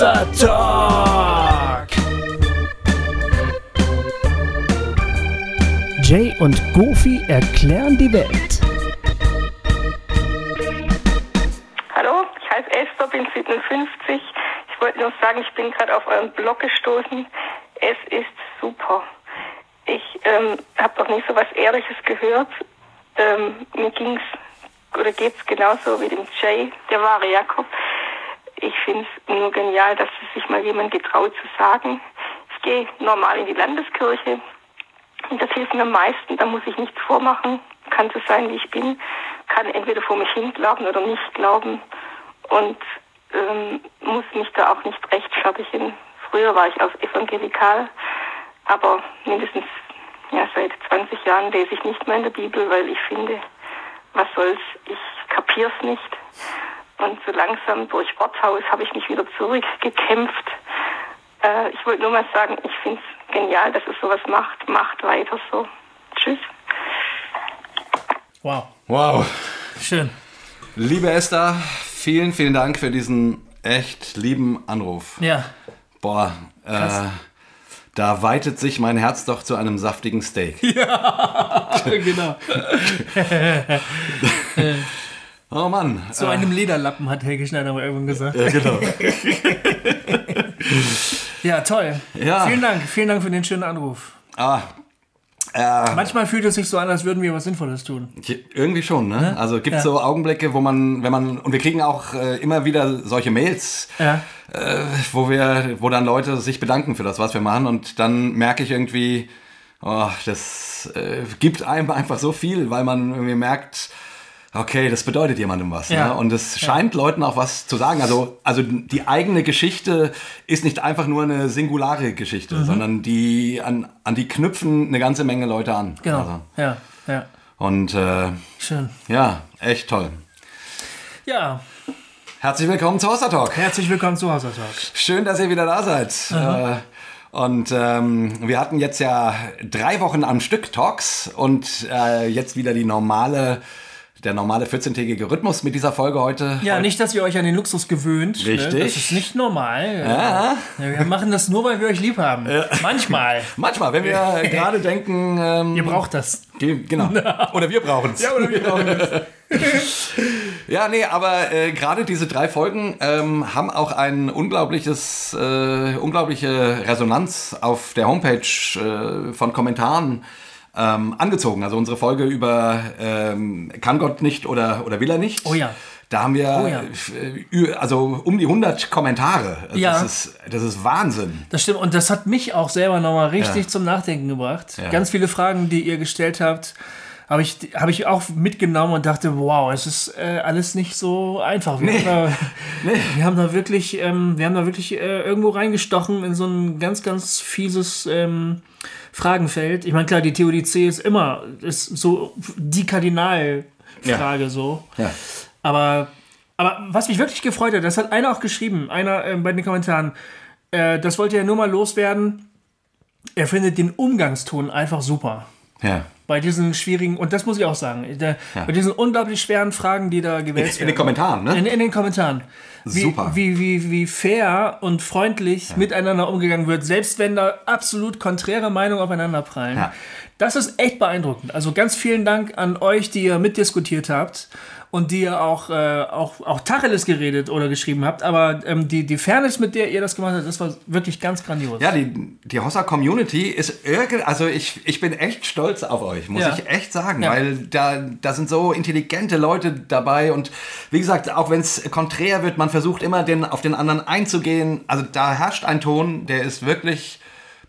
Hossa Talk. Jay und Goofy erklären die Welt. Hallo, ich heiße Esther, bin 57. Ich wollte nur sagen, ich bin gerade auf euren Blog gestoßen. Es ist super. Ich ähm, habe noch nie so was Ehrliches gehört. Ähm, mir ging's oder geht's genauso wie dem Jay, der wahre Jakob. Ich finde es nur genial, dass es sich mal jemand getraut zu sagen. Ich gehe normal in die Landeskirche und das hilft mir am meisten. Da muss ich nichts vormachen, kann so sein, wie ich bin, kann entweder vor mich hin glauben oder nicht glauben und ähm, muss mich da auch nicht rechtfertigen. Früher war ich auch evangelikal, aber mindestens ja, seit 20 Jahren lese ich nicht mehr in der Bibel, weil ich finde, was soll's, ich kapier's nicht. Und so langsam durch Worthaus habe ich mich wieder zurückgekämpft. Äh, ich wollte nur mal sagen, ich finde es genial, dass es sowas macht. Macht weiter so. Tschüss. Wow. Wow. Schön. Liebe Esther, vielen, vielen Dank für diesen echt lieben Anruf. Ja. Boah, äh, da weitet sich mein Herz doch zu einem saftigen Steak. genau. Oh Mann. Zu einem Lederlappen hat Helge Schneider mal irgendwann gesagt. Ja, genau. Ja, toll. Ja. Vielen Dank. Vielen Dank für den schönen Anruf. Ah, äh, Manchmal fühlt es sich so an, als würden wir was Sinnvolles tun. irgendwie schon, ne? Also gibt Ja. so Augenblicke, wo man, wenn man, und wir kriegen auch äh, immer wieder solche Mails, Ja. äh, wo wir, wo dann Leute sich bedanken für das, was wir machen und dann merke ich irgendwie, oh, das äh, gibt einem einfach so viel, weil man irgendwie merkt, okay, das bedeutet jemandem was. Ja. Ne? Und es scheint Leuten auch was zu sagen. Also, also die eigene Geschichte ist nicht einfach nur eine singulare Geschichte, Mhm. sondern die an, an die knüpfen eine ganze Menge Leute an. Genau. Also, Ja. Ja. und äh, Schön. ja, echt toll. Ja. Herzlich willkommen zu Hossa Talk. Herzlich willkommen zu Hauser Talk. Schön, dass ihr wieder da seid. Äh, und ähm, wir hatten jetzt ja drei Wochen am Stück Talks und äh, jetzt wieder die normale, der normale 14-tägige Rhythmus mit dieser Folge heute. Ja, nicht, dass ihr euch an den Luxus gewöhnt. Richtig. Ne? Das ist nicht normal. Ja. Ja, wir machen das nur, weil wir euch lieb haben. Manchmal. Manchmal, wenn wir gerade denken, ähm, Ihr braucht das. ge- genau, oder wir brauchen es. Ja, oder wir brauchen das. Ja, nee, aber äh, gerade diese drei Folgen ähm, haben auch ein unglaubliches, äh, unglaubliche Resonanz auf der Homepage äh, von Kommentaren ähm, angezogen. Also unsere Folge über ähm, kann Gott nicht oder, oder will er nicht. Oh ja. Da haben wir Oh ja. äh, also um die 100 Kommentare. Ja. Das, ist, das ist Wahnsinn. Das stimmt. Und das hat mich auch selber nochmal richtig Ja. zum Nachdenken gebracht. Ja. Ganz viele Fragen, die ihr gestellt habt, habe ich, habe ich auch mitgenommen und dachte, wow, es ist äh, alles nicht so einfach. Wir, Nee. haben, da, Nee. wir haben da wirklich, ähm, wir haben da wirklich äh, irgendwo reingestochen in so ein ganz, ganz fieses ähm, Fragenfeld. Ich meine, klar, die Theodizee ist immer, ist so die Kardinalfrage so. Ja. Aber, aber was mich wirklich gefreut hat, das hat einer auch geschrieben, einer ähm, bei den Kommentaren, äh, das wollte er nur mal loswerden. Er findet den Umgangston einfach super. Ja. Bei diesen schwierigen, und das muss ich auch sagen, der, bei diesen unglaublich schweren Fragen, die da gewählt werden. In den Kommentaren, ne? In, in den Kommentaren. Wie. Wie, wie, wie fair und freundlich miteinander umgegangen wird, selbst wenn da absolut konträre Meinungen aufeinanderprallen. Ja. Das ist echt beeindruckend. Also ganz vielen Dank an euch, die ihr mitdiskutiert habt und die ihr auch, äh, auch, auch Tacheles geredet oder geschrieben habt. Aber ähm, die, die Fairness, mit der ihr das gemacht habt, das war wirklich ganz grandios. Ja, die, die Hossa Community ist irgendwie, also ich, ich bin echt stolz auf euch, muss Ja. ich echt sagen, Ja. weil da, da sind so intelligente Leute dabei und wie gesagt, auch wenn es konträr wird, man versucht immer den, auf den anderen einzugehen, also da herrscht ein Ton, der ist wirklich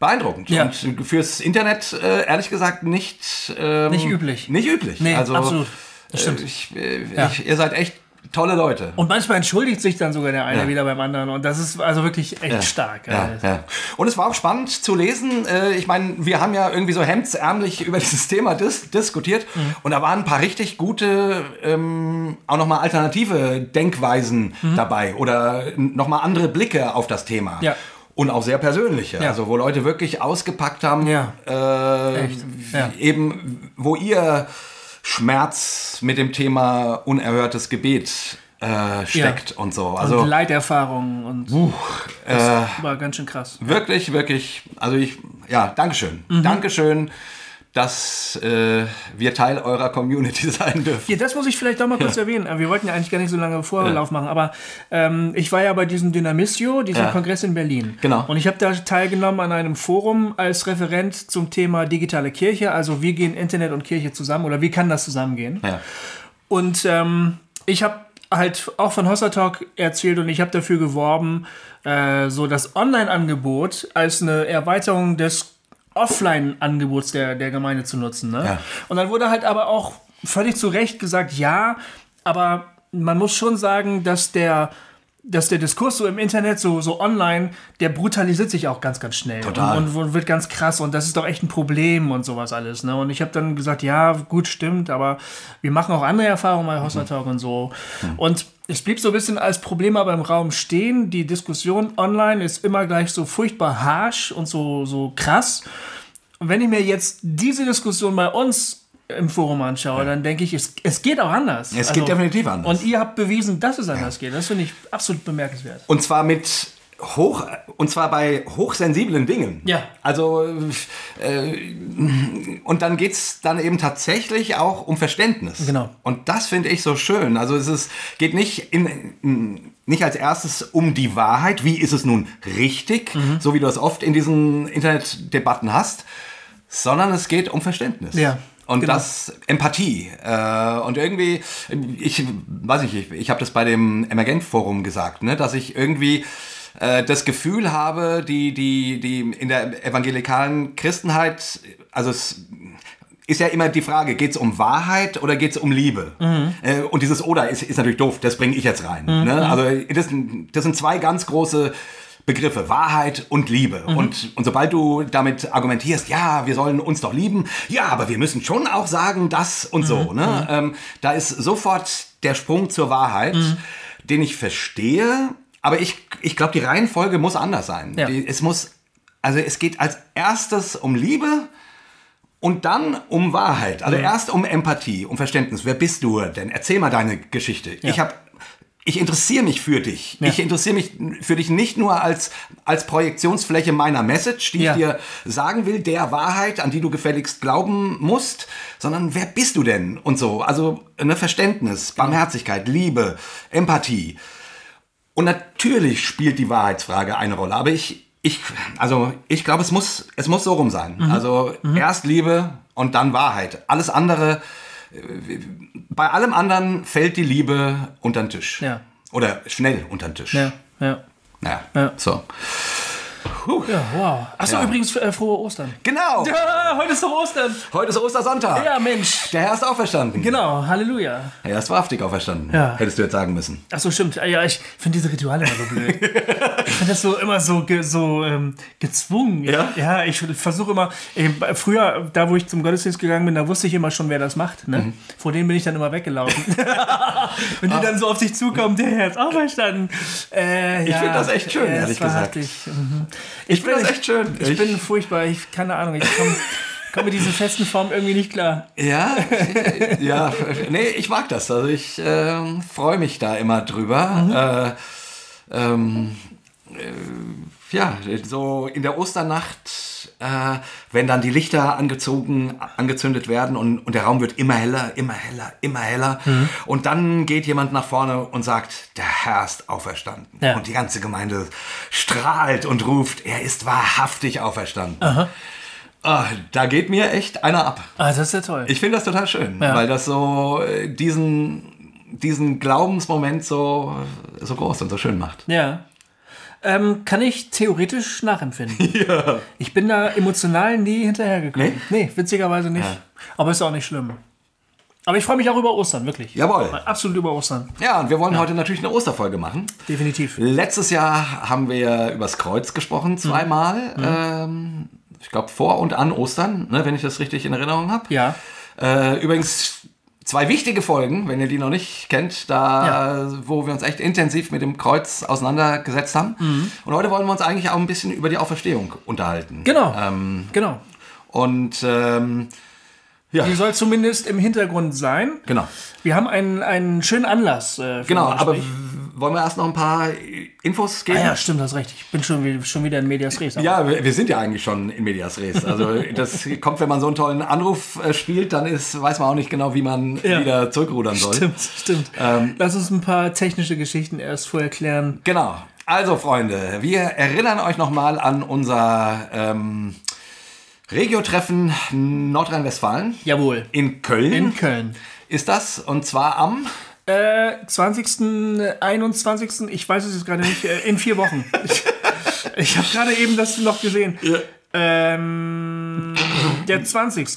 beeindruckend Ja. und fürs Internet äh, ehrlich gesagt nicht ähm, Nicht üblich. Nicht üblich. Nee, also, absolut. Das stimmt. Äh, ich, äh, Ja. ich, ihr seid echt tolle Leute. Und manchmal entschuldigt sich dann sogar der eine Ja. wieder beim anderen. Und das ist also wirklich echt stark. Ja, ja. Und es war auch spannend zu lesen. Ich meine, wir haben ja irgendwie so hemdsärmlich über dieses Thema dis diskutiert. Mhm. Und da waren ein paar richtig gute, ähm, auch nochmal alternative Denkweisen dabei. Oder nochmal andere Blicke auf das Thema. Und auch sehr persönliche. Ja. Also wo Leute wirklich ausgepackt haben, Ja. äh, Echt. Ja. eben, wo ihr Schmerz mit dem Thema unerhörtes Gebet äh, steckt und so. Also und Leiterfahrungen und das war ganz schön krass. wirklich, wirklich, also ich, ja, Dankeschön. Mhm. Dankeschön, dass äh, wir Teil eurer Community sein dürfen. Ja, das muss ich vielleicht doch mal kurz erwähnen. Wir wollten ja eigentlich gar nicht so lange Vorlauf machen, aber ähm, ich war ja bei diesem Dynamissio, diesem Ja. Kongress in Berlin. Genau. Und ich habe da teilgenommen an einem Forum als Referent zum Thema digitale Kirche, also wie gehen Internet und Kirche zusammen oder wie kann das zusammengehen? Ja. Und ähm, ich habe halt auch von Hossa Talk erzählt und ich habe dafür geworben, äh, so das Online-Angebot als eine Erweiterung des Offline-Angebots der, der Gemeinde zu nutzen. Ne? Ja. Und dann wurde halt aber auch völlig zu Recht gesagt, ja, aber man muss schon sagen, dass der dass der Diskurs so im Internet, so, so online, der brutalisiert sich auch ganz, ganz schnell. Total. Und, und wird ganz krass und das ist doch echt ein Problem und sowas alles. Ne? Und ich habe dann gesagt, ja, gut, stimmt, aber wir machen auch andere Erfahrungen bei Hossa Talk und so. Und es blieb so ein bisschen als Problem aber im Raum stehen. Die Diskussion online ist immer gleich so furchtbar harsh und so, so krass. Und wenn ich mir jetzt diese Diskussion bei uns im Forum anschaue, dann denke ich, es, es geht auch anders. Es geht definitiv anders. Und ihr habt bewiesen, dass es anders geht. Das finde ich absolut bemerkenswert. Und zwar mit hoch, und zwar bei hochsensiblen Dingen. Ja. Also, äh, und dann geht's dann eben tatsächlich auch um Verständnis. Genau. Und das finde ich so schön. Also es ist, geht nicht in, in nicht als erstes um die Wahrheit, wie ist es nun richtig, Mhm. so wie du das oft in diesen Internetdebatten hast, sondern es geht um Verständnis. Ja, Und genau. das Empathie. Äh, und irgendwie, ich weiß nicht, ich, ich habe das bei dem Emergent-Forum gesagt, ne, dass ich irgendwie äh, das Gefühl habe, die, die, die in der evangelikalen Christenheit, also es ist ja immer die Frage, geht es um Wahrheit oder geht es um Liebe? Äh, und dieses Oder ist, ist natürlich doof, das bringe ich jetzt rein. Ne? Also das, das sind zwei ganz große Begriffe, Wahrheit und Liebe. Und, und sobald du damit argumentierst, ja, wir sollen uns doch lieben, ja, aber wir müssen schon auch sagen, das und so. Ne? Ähm, da ist sofort der Sprung zur Wahrheit, den ich verstehe, aber ich, ich glaube, die Reihenfolge muss anders sein. Ja. Die, es muss, also es geht als erstes um Liebe, und dann um Wahrheit. Also erst um Empathie, um Verständnis. Wer bist du denn? Erzähl mal deine Geschichte. Ich habe ich interessiere mich für dich. Ich interessiere mich für dich nicht nur als, als Projektionsfläche meiner Message, die Ja. ich dir sagen will, der Wahrheit, an die du gefälligst glauben musst, sondern wer bist du denn? Und so. Also eine Verständnis, Barmherzigkeit, Liebe, Empathie. Und natürlich spielt die Wahrheitsfrage eine Rolle, aber ich, ich, also ich glaube, es muss, es muss so rum sein. Mhm. Also erst Liebe und dann Wahrheit. Alles andere, bei allem anderen fällt die Liebe unter den Tisch. Ja. Oder schnell unter den Tisch. Ja, ja. Naja, Ja. so. Ja, wow. Achso, Ja. übrigens, äh, frohe Ostern. Genau, Ja, heute ist doch Ostern. heute ist Ostersonntag. Ja, Mensch. Der Herr ist auferstanden. Genau, Halleluja. Er ist wahrhaftig auferstanden. Ja. Hättest du jetzt sagen müssen. Ach so, stimmt. Ja, ich finde diese Rituale immer so blöd. ich finde das so immer so, ge, so ähm, gezwungen. Ja? Ja, ich versuche immer, äh, früher, da wo ich zum Gottesdienst gegangen bin, da wusste ich immer schon, wer das macht. Ne? Mhm. Vor denen bin ich dann immer weggelaufen. Wenn die dann so auf dich zukommen, der Herr ist auferstanden. Äh, Ich finde das echt schön, ehrlich gesagt. Mhm. Ich finde bin- das echt schön. Ich, Ich- bin furchtbar, ich keine Ahnung, ich komme komm mit dieser festen Form irgendwie nicht klar. Ja, ja, nee, ich mag das. Also ich ähm, freue mich da immer drüber. Äh, ähm, äh, ja, so in der Osternacht, äh, wenn dann die Lichter angezogen, angezündet werden und, und der Raum wird immer heller, immer heller, immer heller. Und dann geht jemand nach vorne und sagt, der Herr ist auferstanden. Ja. Und die ganze Gemeinde strahlt und ruft, er ist wahrhaftig auferstanden. Ah, da geht mir echt einer ab. Ah, das ist ja toll. Ich finde das total schön, Ja. weil das so äh, diesen, diesen Glaubensmoment so, so groß und so schön macht. Ja. Ähm, kann ich theoretisch nachempfinden. Ja. Ich bin da emotional nie hinterhergekommen. Nee, witzigerweise nicht. Ja. Aber ist auch nicht schlimm. Aber ich freue mich auch über Ostern, wirklich. Jawohl. Absolut über Ostern. Ja, und wir wollen heute natürlich eine Osterfolge machen. Definitiv. Letztes Jahr haben wir übers Kreuz gesprochen, zweimal. Mhm. Ähm, ich glaube vor und an Ostern, ne, wenn ich das richtig in Erinnerung habe. Ja. Äh, übrigens zwei wichtige Folgen, wenn ihr die noch nicht kennt, da wo wir uns echt intensiv mit dem Kreuz auseinandergesetzt haben. Mhm. Und heute wollen wir uns eigentlich auch ein bisschen über die Auferstehung unterhalten. Genau. Ähm, Genau. und ähm, Ja. Die soll zumindest im Hintergrund sein. Genau. Wir haben einen, einen schönen Anlass. Äh, für Genau, aber. Wollen wir erst noch ein paar Infos geben? Ah ja, stimmt, hast recht. Ich bin schon, wieder- schon wieder in Medias Res. Ja, wir wir sind ja eigentlich schon in Medias Res. Also das kommt, wenn man so einen tollen Anruf äh, spielt, dann ist, weiß man auch nicht genau, wie man Ja. wieder zurückrudern soll. Stimmt, stimmt. Ähm, Lass uns ein paar technische Geschichten erst vorher klären. Genau. Also Freunde, wir erinnern euch nochmal an unser ähm, Regio-Treffen Nordrhein-Westfalen Jawohl. in Köln. In Köln. ist das und zwar am Äh, 20., 21., ich weiß es jetzt gerade nicht, äh, in vier Wochen. Ich, ich habe gerade eben das noch gesehen. Ähm, der 20.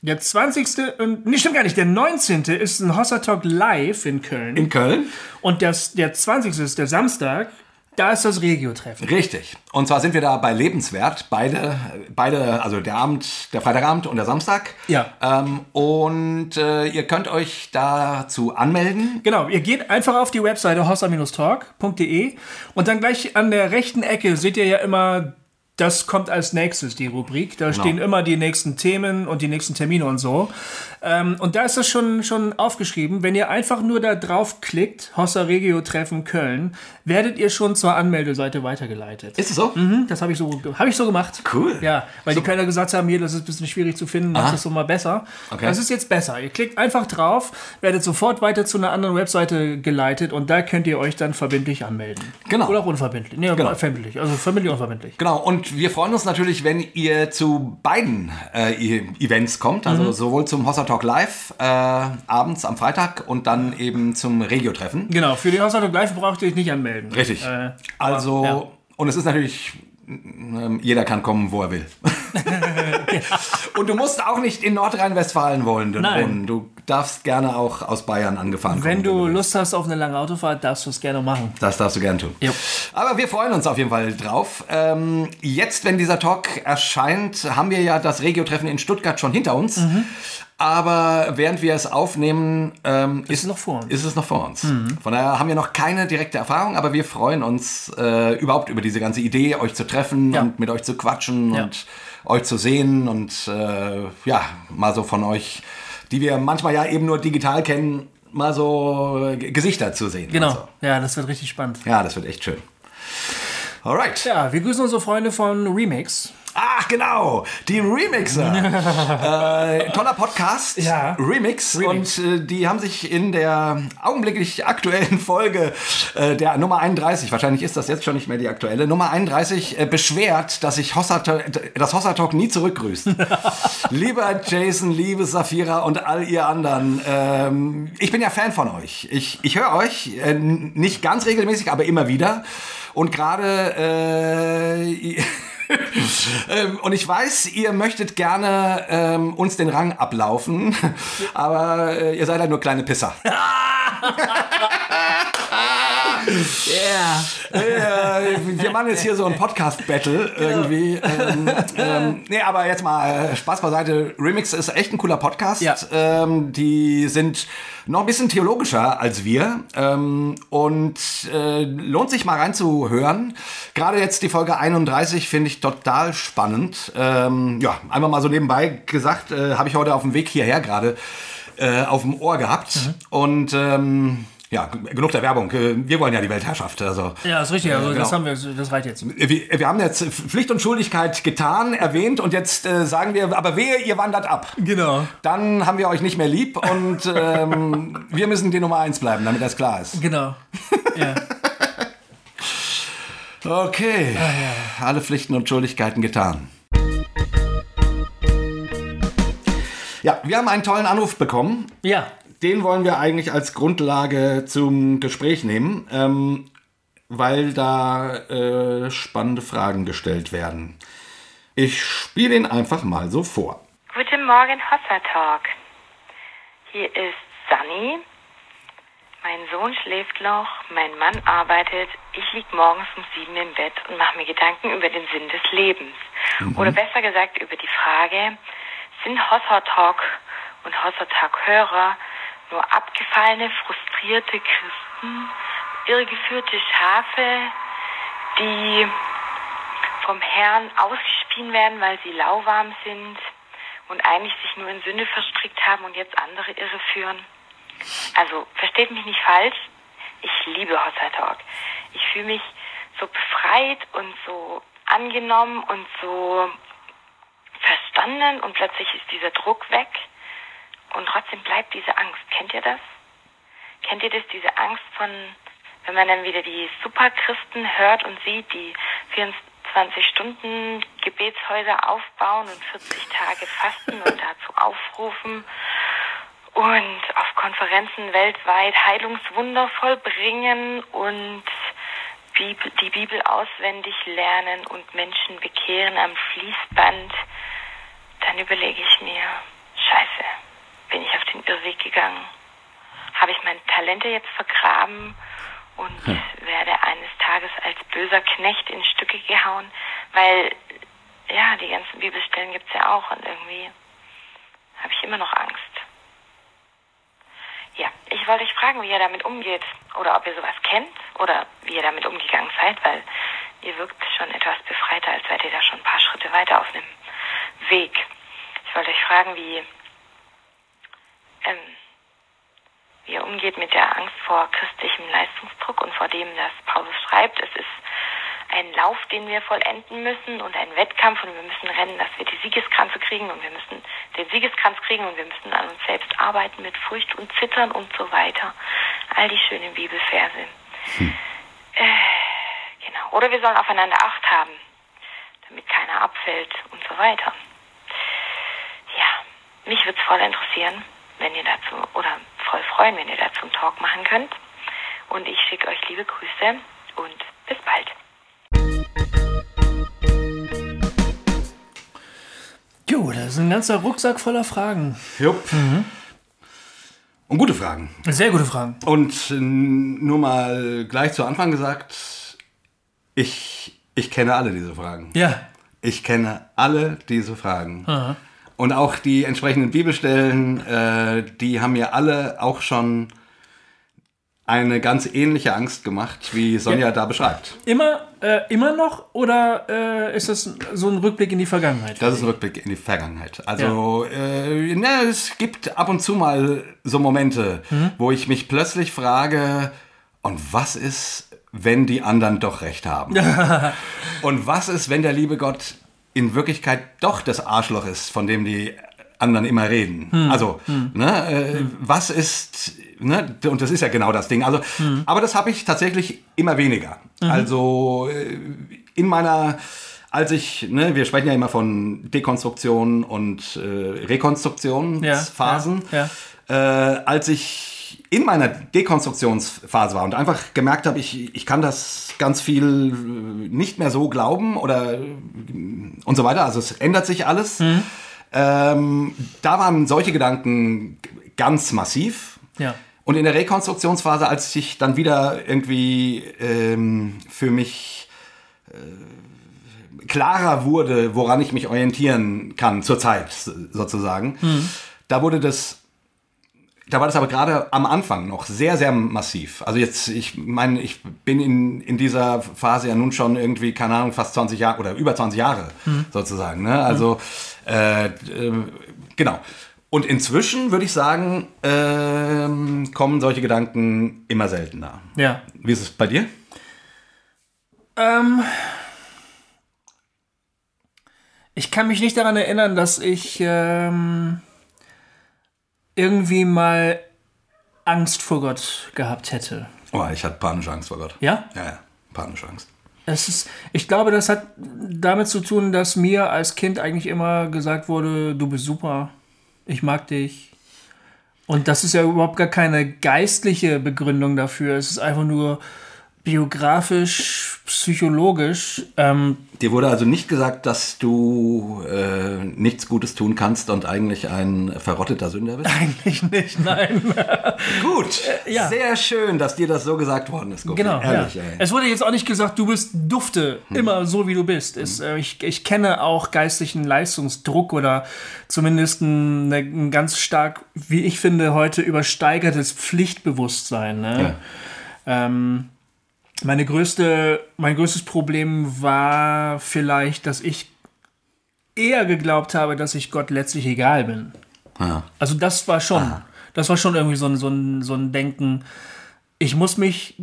Der 20. und, nee, stimmt gar nicht, der 19. ist ein Hossa Talk live in Köln. in Köln. und das, der 20. ist der Samstag, da ist das Regio-Treffen. Richtig. Und zwar sind wir da bei Lebenswert, beide, beide, also der Abend, der Freitagabend und der Samstag. Ja. Ähm, und äh, ihr könnt euch dazu anmelden. Genau, ihr geht einfach auf die Webseite hossa-talk.de und dann gleich an der rechten Ecke seht ihr ja immer, das kommt als nächstes, die Rubrik. Da stehen immer die nächsten Themen und die nächsten Termine und so. Ähm, und da ist das schon, schon aufgeschrieben. Wenn ihr einfach nur da drauf klickt, Hossa Regio Treffen Köln, werdet ihr schon zur Anmeldeseite weitergeleitet. Ist es so? Mhm, das habe ich, so, hab ich so gemacht. Cool. Ja, weil die Kölner gesagt haben, hier, das ist ein bisschen schwierig zu finden, macht das so mal besser. Okay. Das ist jetzt besser. Ihr klickt einfach drauf, werdet sofort weiter zu einer anderen Webseite geleitet und da könnt ihr euch dann verbindlich anmelden. Genau. Oder auch unverbindlich. Nee, Genau. verbindlich. Also verbindlich und unverbindlich. Genau, und wir freuen uns natürlich, wenn ihr zu beiden äh, E- Events kommt, also Mhm. sowohl zum Hossa Talk Live äh, abends am Freitag und dann eben zum Regio-Treffen. Genau, für den Haushaltung live braucht ihr euch nicht anmelden. Richtig. Äh, also, ja. und es ist natürlich, ähm, jeder kann kommen, wo er will. Und du musst auch nicht in Nordrhein-Westfalen wollen, Nein. wohnen. Du darfst gerne auch aus Bayern angefahren wenn kommen. du Lust hast auf eine lange Autofahrt, darfst du es gerne machen. Das darfst du gern tun. Jo. Aber wir freuen uns auf jeden Fall drauf. Ähm, jetzt, wenn dieser Talk erscheint, haben wir ja das Regio-Treffen in Stuttgart schon hinter uns. Mhm. Aber während wir es aufnehmen, ähm, ist, es noch vor uns. Mhm. Ist es noch vor uns. Von daher haben wir noch keine direkte Erfahrung, aber wir freuen uns äh, überhaupt über diese ganze Idee, euch zu treffen Ja. und mit euch zu quatschen Ja. und euch zu sehen und äh, ja, mal so von euch, die wir manchmal ja eben nur digital kennen, mal so äh, Gesichter zu sehen. Genau. Also. Ja, das wird richtig spannend. Ja, das wird echt schön. Alright. Ja, wir grüßen unsere Freunde von Remix. Ach, genau. Die Remixer. äh, toller Podcast. Ja. Remix. Remix. Und äh, die haben sich in der augenblicklich aktuellen Folge äh, der Nummer 31, wahrscheinlich ist das jetzt schon nicht mehr die aktuelle, Nummer 31, äh, beschwert, dass sich Hossa, das Hossa Talk nie zurückgrüßt. Lieber Jason, liebe Safira und all ihr anderen, ähm, ich bin ja Fan von euch. Ich, ich höre euch äh, nicht ganz regelmäßig, aber immer wieder. Und gerade äh, ähm, und ich weiß, ihr möchtet gerne ähm, uns den Rang ablaufen, aber äh, ihr seid halt nur kleine Pisser. äh, wir machen jetzt hier so ein Podcast-Battle irgendwie. Ähm, ähm, nee, aber jetzt mal äh, Spaß beiseite. Remix ist echt ein cooler Podcast. Ja. Ähm, die sind noch ein bisschen theologischer als wir ähm, und äh, lohnt sich mal reinzuhören. Gerade jetzt die Folge 31 finde ich total spannend. Ähm, ja, einfach mal so nebenbei gesagt, äh, habe ich heute auf dem Weg hierher gerade äh, auf dem Ohr gehabt und ähm, ja, genug der Werbung. Äh, Wir wollen ja die Weltherrschaft. Also Ja, ist richtig. Also, das genau. haben wir, das reicht jetzt. wir, wir haben jetzt Pflicht und Schuldigkeit getan, erwähnt und jetzt äh, sagen wir, aber wehe, ihr wandert ab. Genau. Dann haben wir euch nicht mehr lieb und ähm, wir müssen die Nummer eins bleiben, damit das klar ist. Genau. Ja. Okay, alle Pflichten und Schuldigkeiten getan. Ja, wir haben einen tollen Anruf bekommen. ja. Den wollen wir eigentlich als Grundlage zum Gespräch nehmen, ähm, weil da äh, spannende Fragen gestellt werden. Ich spiele ihn einfach mal so vor. Guten Morgen, Hossa Talk. Hier ist Sunny. Mein Sohn schläft noch, mein Mann arbeitet. Ich lieg morgens um sieben im Bett und mache mir Gedanken über den Sinn des Lebens. Oder besser gesagt über die Frage, sind Hossa Talk und Hossa Talk Hörer nur abgefallene, frustrierte Christen, irregeführte Schafe, die vom Herrn ausgespien werden, weil sie lauwarm sind und eigentlich sich nur in Sünde verstrickt haben und jetzt andere irreführen. Also versteht mich nicht falsch, ich liebe Hossa Talk. Ich fühle mich so befreit und so angenommen und so verstanden und plötzlich ist dieser Druck weg und trotzdem bleibt diese Angst. Kennt ihr das? Kennt ihr das, diese Angst von, wenn man dann wieder die Superchristen hört und sieht, die 24 Stunden Gebetshäuser aufbauen und 40 Tage fasten und dazu aufrufen und auf Konferenzen weltweit Heilungswunder vollbringen und die Bibel auswendig lernen und Menschen bekehren am Fließband, dann überlege ich mir, scheiße, bin ich auf den Irrweg gegangen? Habe ich meine Talente jetzt vergraben und hm. werde eines Tages als böser Knecht in Stücke gehauen? Weil, ja, die ganzen Bibelstellen gibt es ja auch und irgendwie habe ich immer noch Angst. Ja, ich wollte euch fragen, wie ihr damit umgeht oder ob ihr sowas kennt oder wie ihr damit umgegangen seid, weil ihr wirkt schon etwas befreiter, als seid ihr da schon ein paar Schritte weiter auf einem Weg. Ich wollte euch fragen, wie, ähm, wie ihr umgeht mit der Angst vor christlichem Leistungsdruck und vor dem, dass Paulus schreibt, es ist ein Lauf, den wir vollenden müssen und ein Wettkampf und wir müssen rennen, dass wir die Siegeskranze kriegen und wir müssen den Siegeskranz kriegen und wir müssen an uns selbst arbeiten mit Furcht und Zittern und so weiter. All die schönen Bibelverse. Hm. Äh, genau. Oder wir sollen aufeinander Acht haben, damit keiner abfällt und so weiter. Ja, mich würde es voll interessieren, wenn ihr dazu, oder voll freuen, wenn ihr dazu einen Talk machen könnt. Und ich schicke euch liebe Grüße und bis bald. Jo, das ist ein ganzer Rucksack voller Fragen. Jupp. Mhm. Und gute Fragen. Sehr gute Fragen. Und äh, nur mal gleich zu Anfang gesagt, ich, ich kenne alle diese Fragen. Ja. Ich kenne alle diese Fragen. Aha. Und auch die entsprechenden Bibelstellen, äh, die haben mir alle auch schon eine ganz ähnliche Angst gemacht, wie Sonja ja. da beschreibt. Immer, äh, immer noch oder äh, ist das so ein Rückblick in die Vergangenheit? Das ist ein Rückblick in die Vergangenheit. Also ja. äh, na, es gibt ab und zu mal so Momente, mhm. wo ich mich plötzlich frage, und was ist, wenn die anderen doch recht haben? und was ist, wenn der liebe Gott in Wirklichkeit doch das Arschloch ist, von dem die anderen immer reden. Hm. Also, hm. Ne, äh, hm. was ist, ne, und das ist ja genau das Ding. Also, hm. aber das habe ich tatsächlich immer weniger. Mhm. Also äh, in meiner, als ich, ne, wir sprechen ja immer von Dekonstruktion und äh, Rekonstruktionsphasen. Ja, ja, ja. Äh, als ich in meiner Dekonstruktionsphase war und einfach gemerkt habe, ich, ich kann das ganz viel nicht mehr so glauben oder und so weiter. Also es ändert sich alles. Mhm ähm, da waren solche Gedanken ganz massiv. Ja. Und in der Rekonstruktionsphase, als ich dann wieder irgendwie ähm, für mich äh, klarer wurde, woran ich mich orientieren kann, zur Zeit sozusagen, mhm. da wurde das da war das aber gerade am Anfang noch sehr, sehr massiv. Also jetzt, ich meine, ich bin in, in dieser Phase ja nun schon irgendwie, keine Ahnung, fast 20 Jahre oder über 20 Jahre mhm. sozusagen. Ne? Also, mhm. äh, äh, genau. Und inzwischen würde ich sagen, äh, kommen solche Gedanken immer seltener. Ja. Wie ist es bei dir? Ähm, ich kann mich nicht daran erinnern, dass ich ähm, irgendwie mal Angst vor Gott gehabt hätte. Oh, ich hatte panische Angst vor Gott. Ja? Ja, ja, panische Angst. Es ist, ich glaube, das hat damit zu tun, dass mir als Kind eigentlich immer gesagt wurde, du bist super, ich mag dich. Und das ist ja überhaupt gar keine geistliche Begründung dafür. Es ist einfach nur biografisch, psychologisch. Ähm, Dir wurde also nicht gesagt, dass du äh, nichts Gutes tun kannst und eigentlich ein verrotteter Sünder bist? Eigentlich nicht, nein. Gut, äh, ja. sehr schön, dass dir das so gesagt worden ist. Gofi. Genau, Ehrlich, ja. Es wurde jetzt auch nicht gesagt, du bist dufte, hm. immer so wie du bist. Es, äh, ich, ich kenne auch geistlichen Leistungsdruck oder zumindest ein, ein ganz stark, wie ich finde, heute übersteigertes Pflichtbewusstsein. Ne? Ja. Ähm, meine größte, mein größtes Problem war vielleicht, dass ich eher geglaubt habe, dass ich Gott letztlich egal bin. Ja. Also das war schon, das war schon irgendwie so ein, so ein, so ein Denken. Ich muss mich,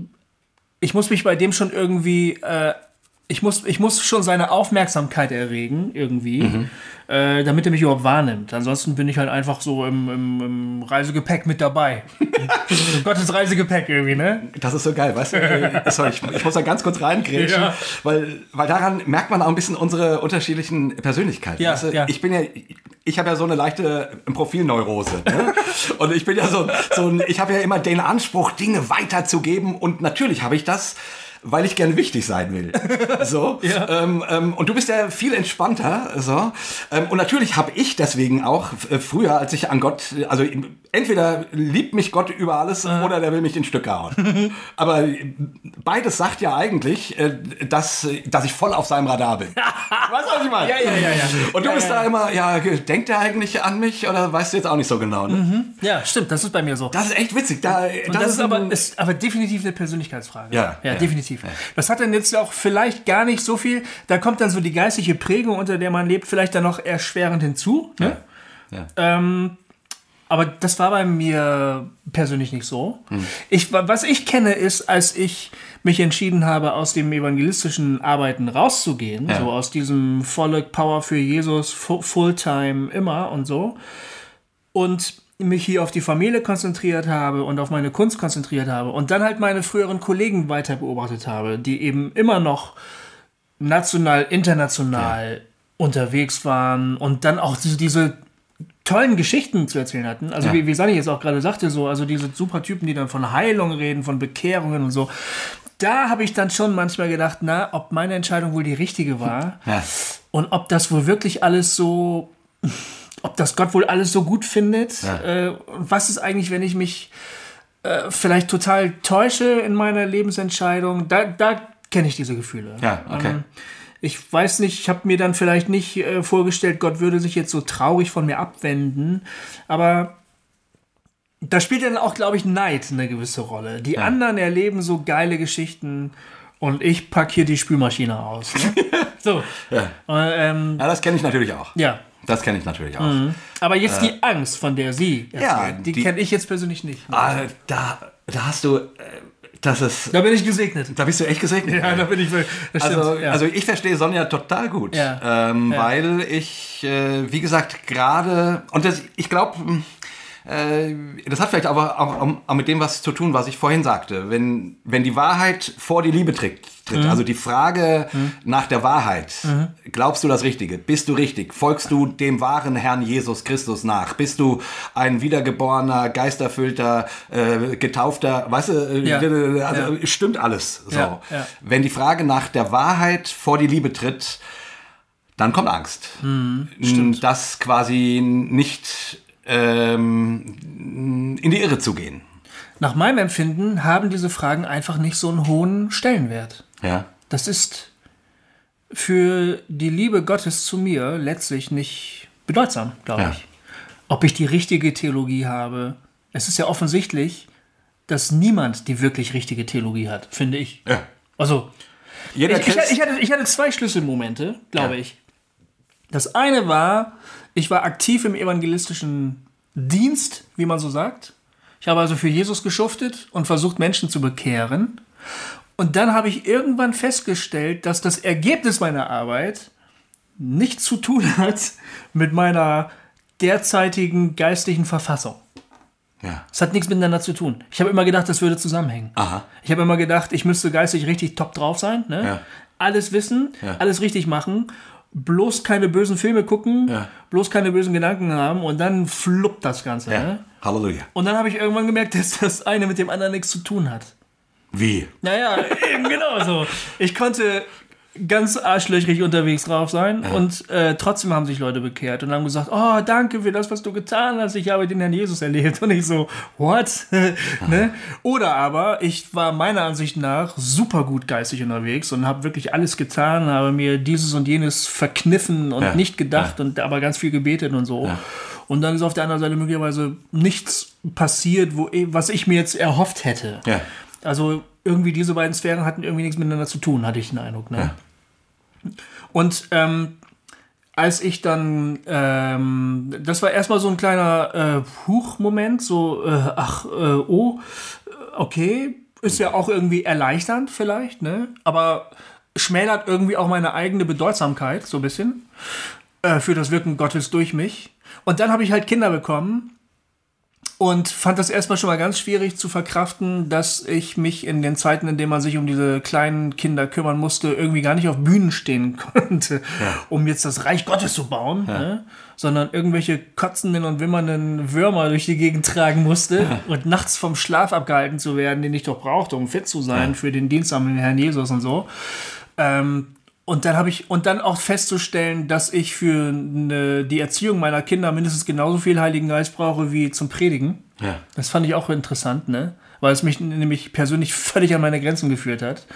ich muss mich bei dem schon irgendwie, äh, ich muss, ich muss schon seine Aufmerksamkeit erregen irgendwie, äh, damit er mich überhaupt wahrnimmt. Ansonsten bin ich halt einfach so im, im, im Reisegepäck mit dabei. Gottes Reisegepäck irgendwie, ne? Das ist so geil, weißt du? Äh, Sorry, ich, ich muss da ganz kurz reingrätschen, Ja. weil, weil daran merkt man auch ein bisschen unsere unterschiedlichen Persönlichkeiten. Ja, weißt du? ja. Ich bin ja, ich habe ja so eine leichte Profilneurose. Ne? und ich bin ja so, so ein, ich habe ja immer den Anspruch, Dinge weiterzugeben und natürlich habe ich das. Weil ich gerne wichtig sein will. So. Ja. ähm, ähm, und du bist ja viel entspannter. So. Ähm, und natürlich habe ich deswegen auch äh, früher, als ich an Gott, also entweder liebt mich Gott über alles oder der will mich in Stücke hauen. Aber beides sagt ja eigentlich, äh, dass, dass ich voll auf seinem Radar bin. weißt du, was ich meine? Ja, ja, ja, ja. Und du Ja, bist ja, da immer, ja, denkt er eigentlich an mich oder weißt du jetzt auch nicht so genau? Ne? Ja, stimmt, das ist bei mir so. Das ist echt witzig. Da, Und das, ist, aber, ist aber definitiv eine Persönlichkeitsfrage. Ja, ja, definitiv. Das hat dann jetzt auch vielleicht gar nicht so viel, da kommt dann so die geistliche Prägung, unter der man lebt, vielleicht dann noch erschwerend hinzu. Ne? Ja. Ähm, aber das war bei mir persönlich nicht so. Ich, was ich kenne, ist, als ich mich entschieden habe, aus dem evangelistischen Arbeiten rauszugehen, Ja. so aus diesem volle Power für Jesus, fu- Fulltime immer und so, und mich hier auf die Familie konzentriert habe und auf meine Kunst konzentriert habe und dann halt meine früheren Kollegen weiter beobachtet habe, die eben immer noch national, international unterwegs waren und dann auch diese, diese tollen Geschichten zu erzählen hatten. Also Ja. wie, wie Sani jetzt auch gerade sagte, so, also diese super Typen, die dann von Heilung reden, von Bekehrungen und so. Da habe ich dann schon manchmal gedacht, na, ob meine Entscheidung wohl die richtige war Ja. und ob das wohl wirklich alles so, ob das Gott wohl alles so gut findet. Ja. Äh, und was ist eigentlich, wenn ich mich äh, vielleicht total täusche in meiner Lebensentscheidung? Da, da kenne ich diese Gefühle. Ja, okay. Ähm, ich weiß nicht, ich habe mir dann vielleicht nicht äh, vorgestellt, Gott würde sich jetzt so traurig von mir abwenden, aber da spielt dann auch, glaube ich, Neid eine gewisse Rolle. Die anderen erleben so geile Geschichten und ich pack hier die Spülmaschine aus. Ne? so. Ja. Äh, ähm, ja, das kenne ich natürlich auch. ja. Das kenne ich natürlich auch. Aber jetzt die Angst, von der Sie erzählen, Ja, die, die- kenne ich jetzt persönlich nicht. Ah, da, da hast du, äh, das ist, Da bin ich gesegnet. da bist du echt gesegnet. Ja, da bin ich. Also, ja. also ich verstehe Sonja total gut, Ja. ähm, Ja. weil ich, äh, wie gesagt, gerade, und das, ich glaube, das hat vielleicht aber auch, mit dem was zu tun, was ich vorhin sagte. Wenn, wenn die Wahrheit vor die Liebe tritt, tritt Mhm. also die Frage nach der Wahrheit, glaubst du das Richtige? Bist du richtig? Folgst du dem wahren Herrn Jesus Christus nach? Bist du ein wiedergeborener, geisterfüllter, äh, getaufter, weißt du, äh, Ja. also Ja. stimmt alles. So. Ja. Wenn die Frage nach der Wahrheit vor die Liebe tritt, dann kommt Angst. Mhm, Das quasi nicht ähm, in die Irre zu gehen. Nach meinem Empfinden haben diese Fragen einfach nicht so einen hohen Stellenwert. Ja. Das ist für die Liebe Gottes zu mir letztlich nicht bedeutsam, glaube Ja. ich. Ob ich die richtige Theologie habe. Es ist ja offensichtlich, dass niemand die wirklich richtige Theologie hat, finde ich. ja. Also, Jeder ich, ich, ich, hatte, ich hatte zwei Schlüsselmomente, glaube Ja. ich. Das eine war, ich war aktiv im evangelistischen Dienst, wie man so sagt. Ich habe also für Jesus geschuftet und versucht, Menschen zu bekehren. Und dann habe ich irgendwann festgestellt, dass das Ergebnis meiner Arbeit nichts zu tun hat mit meiner derzeitigen geistlichen Verfassung. ja. Es hat nichts miteinander zu tun. Ich habe immer gedacht, das würde zusammenhängen. Aha. Ich habe immer gedacht, ich müsste geistig richtig top drauf sein. Ne? Ja. Alles wissen, Ja. alles richtig machen, bloß keine bösen Filme gucken, Ja. bloß keine bösen Gedanken haben und dann fluppt das Ganze. ja. Ne? Halleluja. Und dann habe ich irgendwann gemerkt, dass das eine mit dem anderen nichts zu tun hat. Wie? Naja, eben genau so. Ich konnte ganz arschlöchrig unterwegs drauf sein und äh, trotzdem haben sich Leute bekehrt und haben gesagt, oh, danke für das, was du getan hast, ich habe den Herrn Jesus erlebt und ich so, what? ne? Oder aber ich war meiner Ansicht nach super gut geistig unterwegs und habe wirklich alles getan, habe mir dieses und jenes verkniffen und Ja. nicht gedacht und aber ganz viel gebetet und so. Und dann ist auf der anderen Seite möglicherweise nichts passiert, wo, was ich mir jetzt erhofft hätte. Ja. Also irgendwie diese beiden Sphären hatten irgendwie nichts miteinander zu tun, hatte ich den Eindruck. Ne? Und ähm, als ich dann, ähm, das war erstmal so ein kleiner äh, Huch-Moment, so, äh, ach, äh, oh, okay, ist ja auch irgendwie erleichternd vielleicht, ne? Aber schmälert irgendwie auch meine eigene Bedeutsamkeit so ein bisschen äh, für das Wirken Gottes durch mich. Und dann habe ich halt Kinder bekommen und fand das erstmal schon mal ganz schwierig zu verkraften, dass ich mich in den Zeiten, in denen man sich um diese kleinen Kinder kümmern musste, irgendwie gar nicht auf Bühnen stehen konnte, ja. um jetzt das Reich Gottes zu bauen, ja. ne? sondern irgendwelche kotzenden und wimmernden Würmer durch die Gegend tragen musste ja. und nachts vom Schlaf abgehalten zu werden, den ich doch brauchte, um fit zu sein für den Dienst am Herrn Jesus und so. Ähm, und dann habe ich, und dann auch festzustellen, dass ich für eine, die Erziehung meiner Kinder mindestens genauso viel Heiligen Geist brauche wie zum Predigen. Ja. Das fand ich auch interessant, ne? Weil es mich nämlich persönlich völlig an meine Grenzen geführt hat,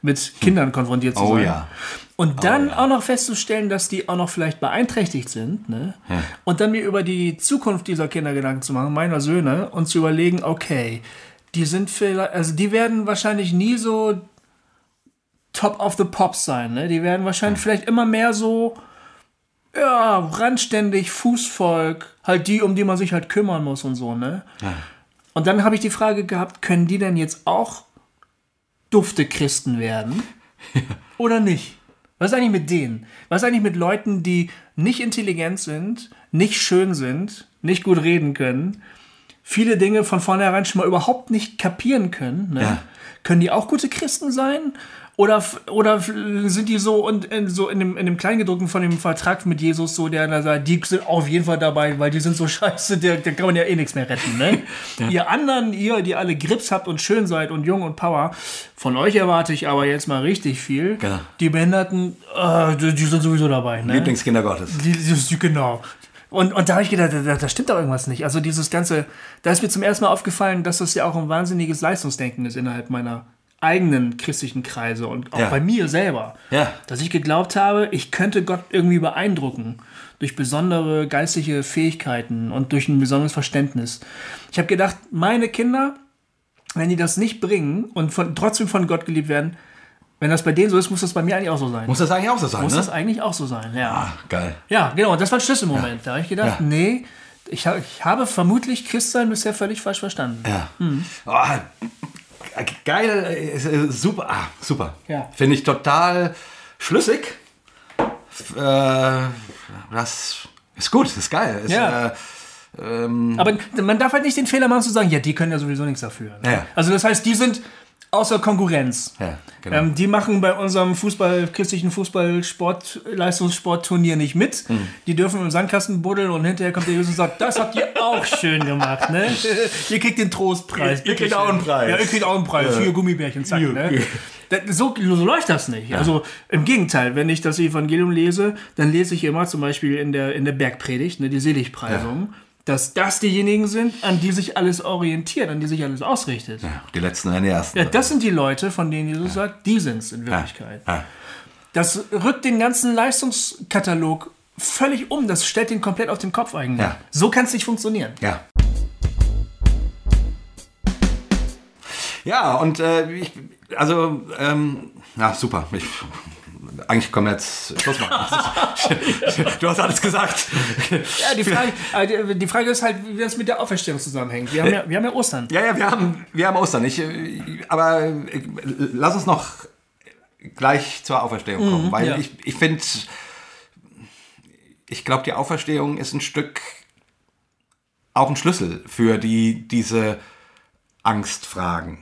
mit Kindern hm. konfrontiert zu oh, sein. Ja. Und oh dann oh, ja. auch noch festzustellen, dass die auch noch vielleicht beeinträchtigt sind, ne? Ja. Und dann mir über die Zukunft dieser Kinder Gedanken zu machen, meiner Söhne, und zu überlegen, okay, die sind vielleicht, also die werden wahrscheinlich nie so Top of the Pops sein. Ne? Die werden wahrscheinlich ja. vielleicht immer mehr so, ja, randständig, Fußvolk, halt die, um die man sich halt kümmern muss und so, ne? Ja. Und dann habe ich die Frage gehabt, können die denn jetzt auch dufte Christen werden? Oder nicht? Was ist eigentlich mit denen? Was ist eigentlich mit Leuten, die nicht intelligent sind, nicht schön sind, nicht gut reden können, viele Dinge von vornherein schon mal überhaupt nicht kapieren können? Ne? Ja. Können die auch gute Christen sein? Oder, oder sind die so und in, so in dem, in dem Kleingedruckten von dem Vertrag mit Jesus so, der da sagt, die sind auf jeden Fall dabei, weil die sind so scheiße, der, der kann man ja eh nichts mehr retten, ne? ja. Ihr anderen, ihr, die alle Grips habt und schön seid und jung und Power, von euch erwarte ich aber jetzt mal richtig viel. Genau. Die Behinderten, äh, die, die, sind sowieso dabei, ne? Lieblingskinder Gottes. Die, die, genau. Und, und da habe ich gedacht, da, da, stimmt doch irgendwas nicht. Also dieses ganze, da ist mir zum ersten Mal aufgefallen, dass das ja auch ein wahnsinniges Leistungsdenken ist innerhalb meiner eigenen christlichen Kreise und auch ja. bei mir selber, ja. dass ich geglaubt habe, ich könnte Gott irgendwie beeindrucken durch besondere geistliche Fähigkeiten und durch ein besonderes Verständnis. Ich habe gedacht, meine Kinder, wenn die das nicht bringen und von, trotzdem von Gott geliebt werden, wenn das bei denen so ist, muss das bei mir eigentlich auch so sein. Muss das eigentlich auch so sein? Muss ne? das eigentlich auch so sein, ja. Ah, geil. Ja, genau, das war ein Schlüsselmoment. Ja. Da habe ich gedacht, nee, ich, ich habe vermutlich Christsein bisher völlig falsch verstanden. Ja. Hm. Oh, geil, super, ah, super. Ja. Finde ich total schlüssig. Äh, das ist gut, ist geil. Ist, ja. Äh, ähm, Aber man darf halt nicht den Fehler machen zu sagen, ja, die können ja sowieso nichts dafür. Ne? Ja. Also das heißt, die sind außer Konkurrenz. Ja, genau. ähm, die machen bei unserem Fußball, christlichen Fußballsport, Leistungssportturnier nicht mit. Mhm. Die dürfen im Sandkasten buddeln und hinterher kommt der Jesus und sagt, das habt ihr auch schön gemacht, ne? ihr kriegt den Trostpreis. Ihr, ihr kriegt auch einen Preis. Ja, ihr kriegt auch einen Preis. Ja. Vier Gummibärchen, zack, ne? So, so, läuft das nicht. Ja. Also im Gegenteil, wenn ich das Evangelium lese, dann lese ich immer zum Beispiel in der, in der Bergpredigt, ne, die Seligpreisung. Ja dass das diejenigen sind, an die sich alles orientiert, an die sich alles ausrichtet. Ja, die letzten werden die ersten. Ja, das sind die Leute, von denen Jesus ja. sagt, die sind es in Wirklichkeit. Ja. Das rückt den ganzen Leistungskatalog völlig um. Das stellt den komplett auf den Kopf eigentlich. So kann es nicht funktionieren. Ja. Ja, und äh, ich, also, ähm, ja, super. Ich eigentlich können wir jetzt Schluss machen. du hast alles gesagt. Ja, die Frage, äh, die Frage ist halt, wie das mit der Auferstehung zusammenhängt. Wir haben ja, wir haben ja Ostern. Ja, ja, wir haben, wir haben Ostern. Ich, aber äh, lass uns noch gleich zur Auferstehung kommen, mhm, weil ja. ich, ich finde, ich glaube, die Auferstehung ist ein Stück auch ein Schlüssel für die, diese Angstfragen.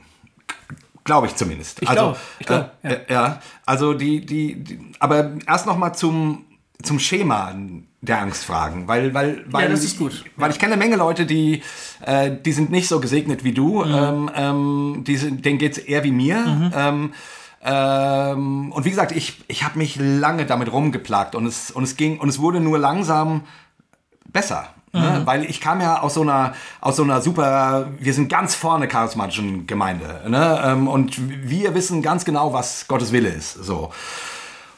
Glaube ich zumindest. Ich also, glaube, ich glaub, äh, ja. ja. Also die, die, die aber erst noch mal zum, zum Schema der Angstfragen, weil, weil, weil, ja, das ist gut. weil ja. ich kenne eine Menge Leute, die, äh, die sind nicht so gesegnet wie du, mhm. ähm, ähm, die sind, denen geht's eher wie mir. Mhm. Ähm, ähm, und wie gesagt, ich, ich habe mich lange damit rumgeplagt und es, und es ging und es wurde nur langsam besser. Ne? Mhm. Weil ich kam ja aus so einer, aus so einer super, wir sind ganz vorne charismatischen Gemeinde. Ne? Ähm, und wir wissen ganz genau, was Gottes Wille ist. So.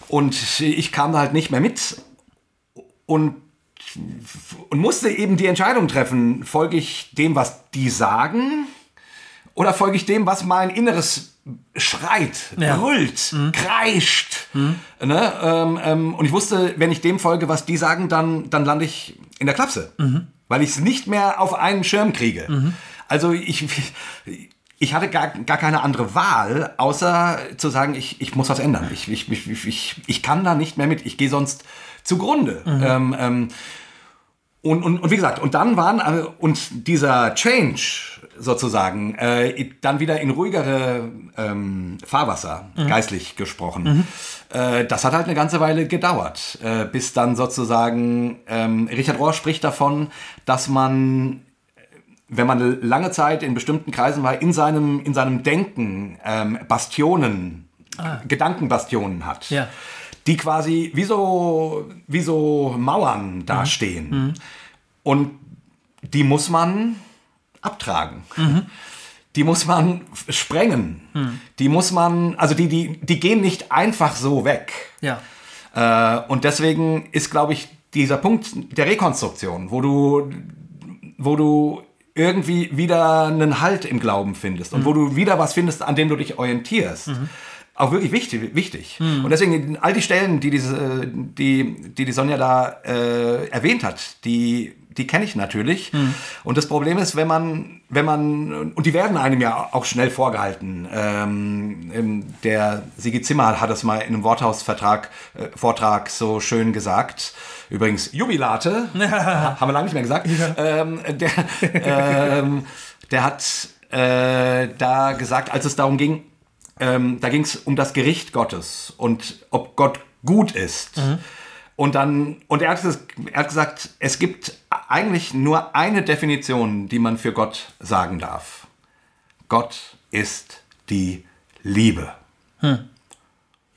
Und ich kam da halt nicht mehr mit und, und musste eben die Entscheidung treffen, folge ich dem, was die sagen, Oder folge ich dem, was mein Inneres schreit, Ja. brüllt, kreischt? Ne? Ähm, ähm, und ich wusste, wenn ich dem folge, was die sagen, dann, dann lande ich in der Klapse. Weil ich es nicht mehr auf einen Schirm kriege. Also ich, ich hatte gar, gar keine andere Wahl, außer zu sagen, ich, ich muss was ändern. Ich, ich, ich, ich, ich, kann da nicht mehr mit. Ich gehe sonst zugrunde. Ähm, ähm, und, und, und wie gesagt, und dann waren, äh, und dieser Change sozusagen, äh, dann wieder in ruhigere ähm, Fahrwasser, geistlich gesprochen, äh, das hat halt eine ganze Weile gedauert, äh, bis dann sozusagen, ähm, Richard Rohr spricht davon, dass man wenn man lange Zeit in bestimmten Kreisen war, in seinem, in seinem Denken ähm, Bastionen, Gedankenbastionen hat, Ja. Die quasi wie so, wie so Mauern dastehen. Und die muss man abtragen. Die muss man sprengen. Die muss man, also die, die, die gehen nicht einfach so weg. Ja. Äh, und deswegen ist, glaube ich, dieser Punkt der Rekonstruktion, wo du, wo du irgendwie wieder einen Halt im Glauben findest und wo du wieder was findest, an dem du dich orientierst. Auch wirklich wichtig. wichtig. Und deswegen all die Stellen, die diese, die, die, die Sonja da äh, erwähnt hat, die, die kenne ich natürlich. Und das Problem ist, wenn man, wenn man, und die werden einem ja auch schnell vorgehalten. Ähm, ähm, der Sigi Zimmer hat es mal in einem Worthausvertrag, äh, Vortrag so schön gesagt. Übrigens, Jubilate, haben wir lange nicht mehr gesagt. Ähm, der, ähm, der hat äh, da gesagt, als es darum ging, ähm, da ging es um das Gericht Gottes und ob Gott gut ist. Und dann, und er hat, er hat gesagt, es gibt eigentlich nur eine Definition, die man für Gott sagen darf. Gott ist die Liebe.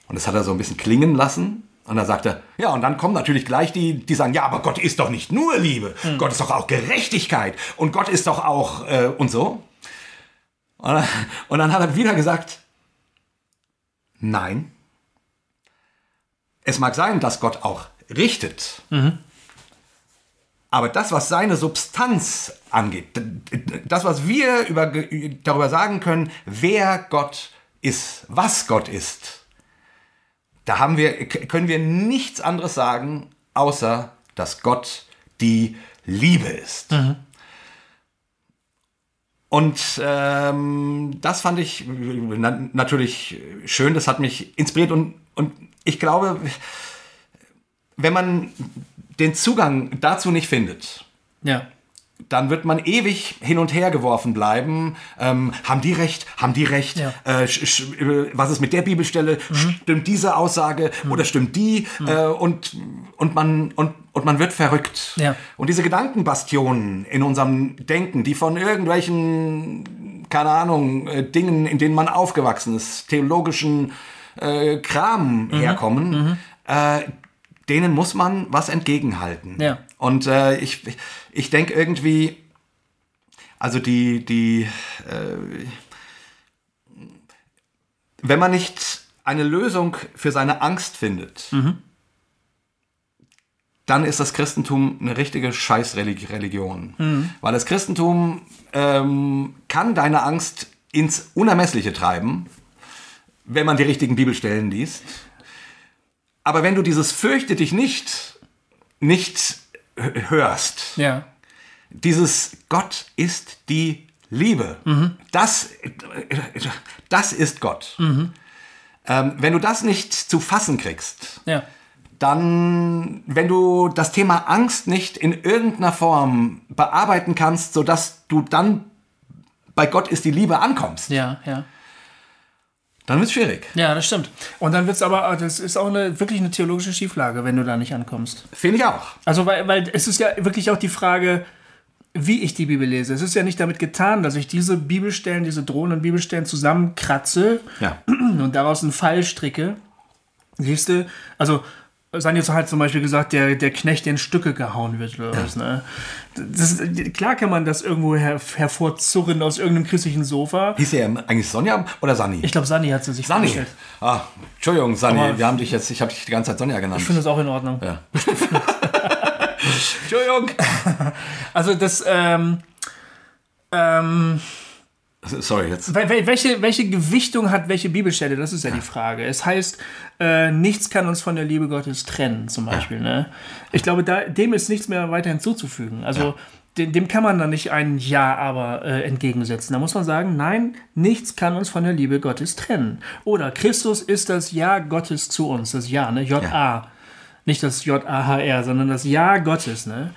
Und das hat er so ein bisschen klingen lassen. Und dann sagt er, ja, und dann kommen natürlich gleich die, die sagen, ja, aber Gott ist doch nicht nur Liebe. Gott ist doch auch Gerechtigkeit. Und Gott ist doch auch, äh, und so. Und und dann hat er wieder gesagt, nein. Es mag sein, dass Gott auch richtet. Aber das, was seine Substanz angeht, das, was wir über, darüber sagen können, wer Gott ist, was Gott ist, da haben wir, können wir nichts anderes sagen, außer dass Gott die Liebe ist. Und ähm, das fand ich na natürlich schön, das hat mich inspiriert und, und ich glaube, wenn man den Zugang dazu nicht findet, Ja. Dann wird man ewig hin und her geworfen bleiben. Ähm, haben die recht? Haben die recht? Ja. Äh, äh, was ist mit der Bibelstelle? Stimmt diese Aussage oder stimmt die? Äh, und, und, man, und, und man wird verrückt. Ja. Und diese Gedankenbastionen in unserem Denken, die von irgendwelchen, keine Ahnung, äh, Dingen, in denen man aufgewachsen ist, theologischen äh, Kram herkommen, äh, denen muss man was entgegenhalten. Ja. Und äh, ich, ich denke irgendwie, also die, die, äh, wenn man nicht eine Lösung für seine Angst findet, dann ist das Christentum eine richtige Scheißreligion. Weil das Christentum ähm, kann deine Angst ins Unermessliche treiben, wenn man die richtigen Bibelstellen liest. Aber wenn du dieses fürchte dich nicht, nicht hörst, Ja. dieses Gott ist die Liebe, das, das ist Gott. Ähm, wenn du das nicht zu fassen kriegst, Ja. dann, wenn du das Thema Angst nicht in irgendeiner Form bearbeiten kannst, sodass du dann bei Gott ist die Liebe ankommst, Ja, ja. Dann wird es schwierig. Ja, das stimmt. Und dann wird es aber, das ist auch eine, wirklich eine theologische Schieflage, wenn du da nicht ankommst. Finde ich auch. Also, weil, weil es ist ja wirklich auch die Frage, wie ich die Bibel lese. Es ist ja nicht damit getan, dass ich diese Bibelstellen, diese drohenden Bibelstellen zusammenkratze Ja. und daraus einen Fall stricke. Siehst du, also Sanja hat zum Beispiel gesagt, der, der Knecht, der in Stücke gehauen wird oder was. Ne? Das, klar kann man das irgendwo her, hervorzurren aus irgendeinem christlichen Sofa. Hieß er eigentlich Sonja oder Sani? Ich glaube, Sani hat sie sich Sani. vorgestellt. Ah, Entschuldigung, Sani, Aber- wir haben dich jetzt, ich habe dich die ganze Zeit Sonja genannt. Ich finde das auch in Ordnung. ja. Entschuldigung. Also das, ähm, ähm, Sorry, jetzt. Wel- wel- Welche, welche Gewichtung hat welche Bibelstelle? Das ist ja die Frage. Es heißt, äh, nichts kann uns von der Liebe Gottes trennen, zum Beispiel. Ne? Ich glaube, da, dem ist nichts mehr weiter hinzuzufügen. Also dem, dem kann man dann nicht ein Ja, aber äh, entgegensetzen. Da muss man sagen, nein, nichts kann uns von der Liebe Gottes trennen. Oder Christus ist das Ja Gottes zu uns. Das Ja, ne? J-A. Nicht das J-A-H-R, sondern das Ja Gottes. Ne?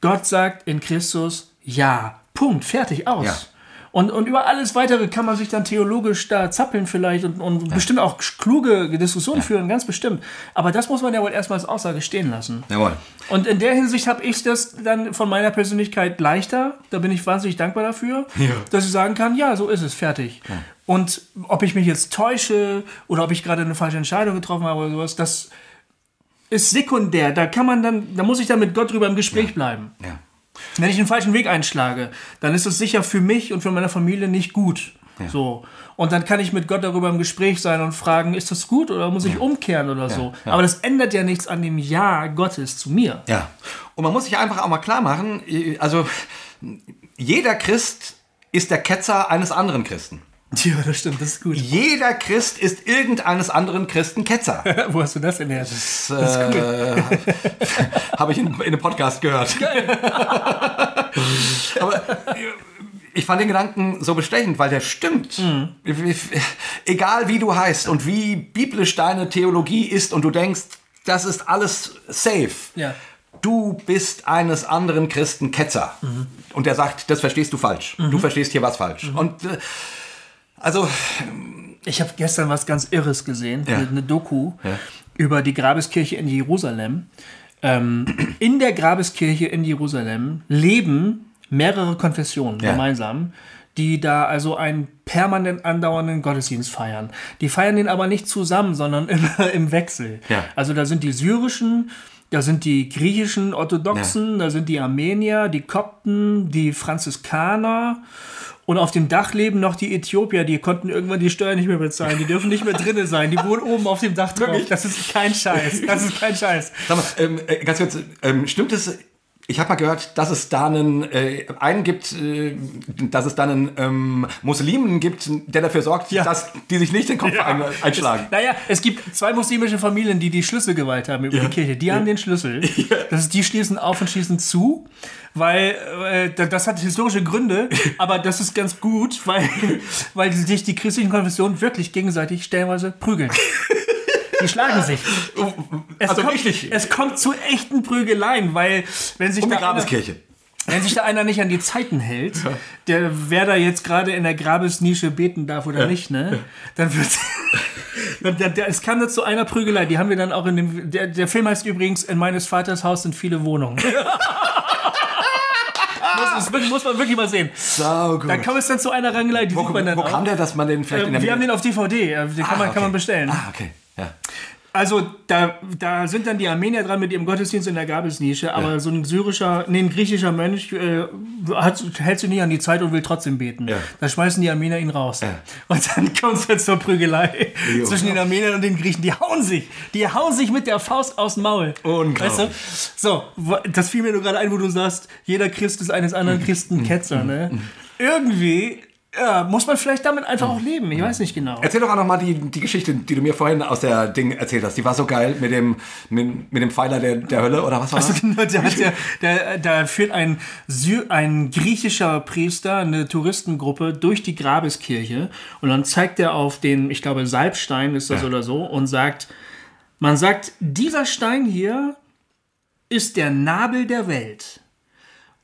Gott sagt in Christus Ja. Punkt. Fertig. Aus. Ja. Und, und über alles weitere kann man sich dann theologisch da zappeln vielleicht und, und bestimmt auch kluge Diskussionen führen, ganz bestimmt. Aber das muss man ja wohl erstmal als Aussage stehen lassen. Jawohl. Und in der Hinsicht habe ich das dann von meiner Persönlichkeit leichter. Da bin ich wahnsinnig dankbar dafür, dass ich sagen kann, ja, so ist es, fertig. Und ob ich mich jetzt täusche oder ob ich gerade eine falsche Entscheidung getroffen habe oder sowas, das ist sekundär. Da kann man dann, da muss ich dann mit Gott drüber im Gespräch bleiben. Ja. Wenn ich den falschen Weg einschlage, dann ist es sicher für mich und für meine Familie nicht gut. So. Und dann kann ich mit Gott darüber im Gespräch sein und fragen, ist das gut oder muss ich umkehren oder so. ja. Aber das ändert ja nichts an dem Ja Gottes zu mir. Ja. Und man muss sich einfach auch mal klar machen, also jeder Christ ist der Ketzer eines anderen Christen. Ja, das stimmt, das ist gut. Jeder Christ ist irgendeines anderen Christen Ketzer. Wo hast du das denn her? Das äh, habe ich in, in einem Podcast gehört. Aber ich fand den Gedanken so bestechend, weil der stimmt. Egal wie du heißt und wie biblisch deine Theologie ist und du denkst, das ist alles safe. Ja. Du bist eines anderen Christen Ketzer. Und der sagt, das verstehst du falsch. Du verstehst hier was falsch. Und äh, also, Ich habe gestern was ganz Irres gesehen, Ja. eine Doku Ja. über die Grabeskirche in Jerusalem. Ähm, in der Grabeskirche in Jerusalem leben mehrere Konfessionen Ja. gemeinsam, die da also einen permanent andauernden Gottesdienst feiern. Die feiern den aber nicht zusammen, sondern immer im Wechsel. Ja. Also da sind die syrischen, da sind die griechischen Orthodoxen, da sind die Armenier, die Kopten, die Franziskaner. Und auf dem Dach leben noch die Äthiopier, die konnten irgendwann die Steuern nicht mehr bezahlen. Die dürfen nicht mehr drinnen sein. Die wohnen oben auf dem Dach drauf. Das ist kein Scheiß. Das ist kein Scheiß. Sag mal, ähm, äh, ganz kurz, ähm, stimmt es? Ich habe mal gehört, dass es da einen, äh, einen gibt, äh, dass es da einen ähm, Muslimen gibt, der dafür sorgt, Ja. dass die sich nicht den Kopf ein, einschlagen. Naja, es gibt zwei muslimische Familien, die die Schlüsselgewalt haben über die Kirche. Die haben den Schlüssel. Das ist, die schließen auf und schließen zu, weil äh, da- das hat historische Gründe, aber das ist ganz gut, weil, weil sich die christlichen Konfessionen wirklich gegenseitig stellenweise prügeln. Die schlagen sich. Es Also kommt, richtig. Es kommt zu echten Prügeleien, weil wenn sich Um die da einer- Grabeskirche. wenn sich da einer nicht an die Zeiten hält, der wer da jetzt gerade in der Grabesnische beten darf oder nicht, ne? Dann wird es kam da zu einer Prügelei, die haben wir dann auch in dem der, der Film heißt übrigens in meines Vaters Haus sind viele Wohnungen. das ist, muss man wirklich mal sehen. Sau gut. Da kam es dann zu einer Rangelei, die wo sieht man dann wo auch. kam der, dass man den vielleicht in Ähm, der wir haben den auf DVD, äh, den kann, man, Ah, kann man okay. bestellen. Ah, okay. Ja. Also da, da sind dann die Armenier dran mit ihrem Gottesdienst in der Grabesnische, aber so ein syrischer, nee, ein griechischer Mönch äh, hat, hält sich nicht an die Zeit und will trotzdem beten. Ja. Da schmeißen die Armenier ihn raus. Und dann kommt es jetzt zur Prügelei Jo. zwischen den Armeniern und den Griechen. Die hauen sich. Die hauen sich mit der Faust aus dem Maul. Unglaublich. Weißt du? So, das fiel mir nur gerade ein, wo du sagst, jeder Christ ist eines anderen Christen Ketzer. Ne? Irgendwie ja, muss man vielleicht damit einfach auch leben. Ich weiß nicht genau. Erzähl doch auch noch mal die, die Geschichte, die du mir vorhin aus der Ding erzählt hast. Die war so geil mit dem, mit, mit dem Pfeiler der, der Hölle oder was war das? Also genau, da, hat der, der, da führt ein, Sy ein griechischer Priester eine Touristengruppe durch die Grabeskirche und dann zeigt er auf den, ich glaube, Salbstein ist das oder so und sagt, man sagt, dieser Stein hier ist der Nabel der Welt.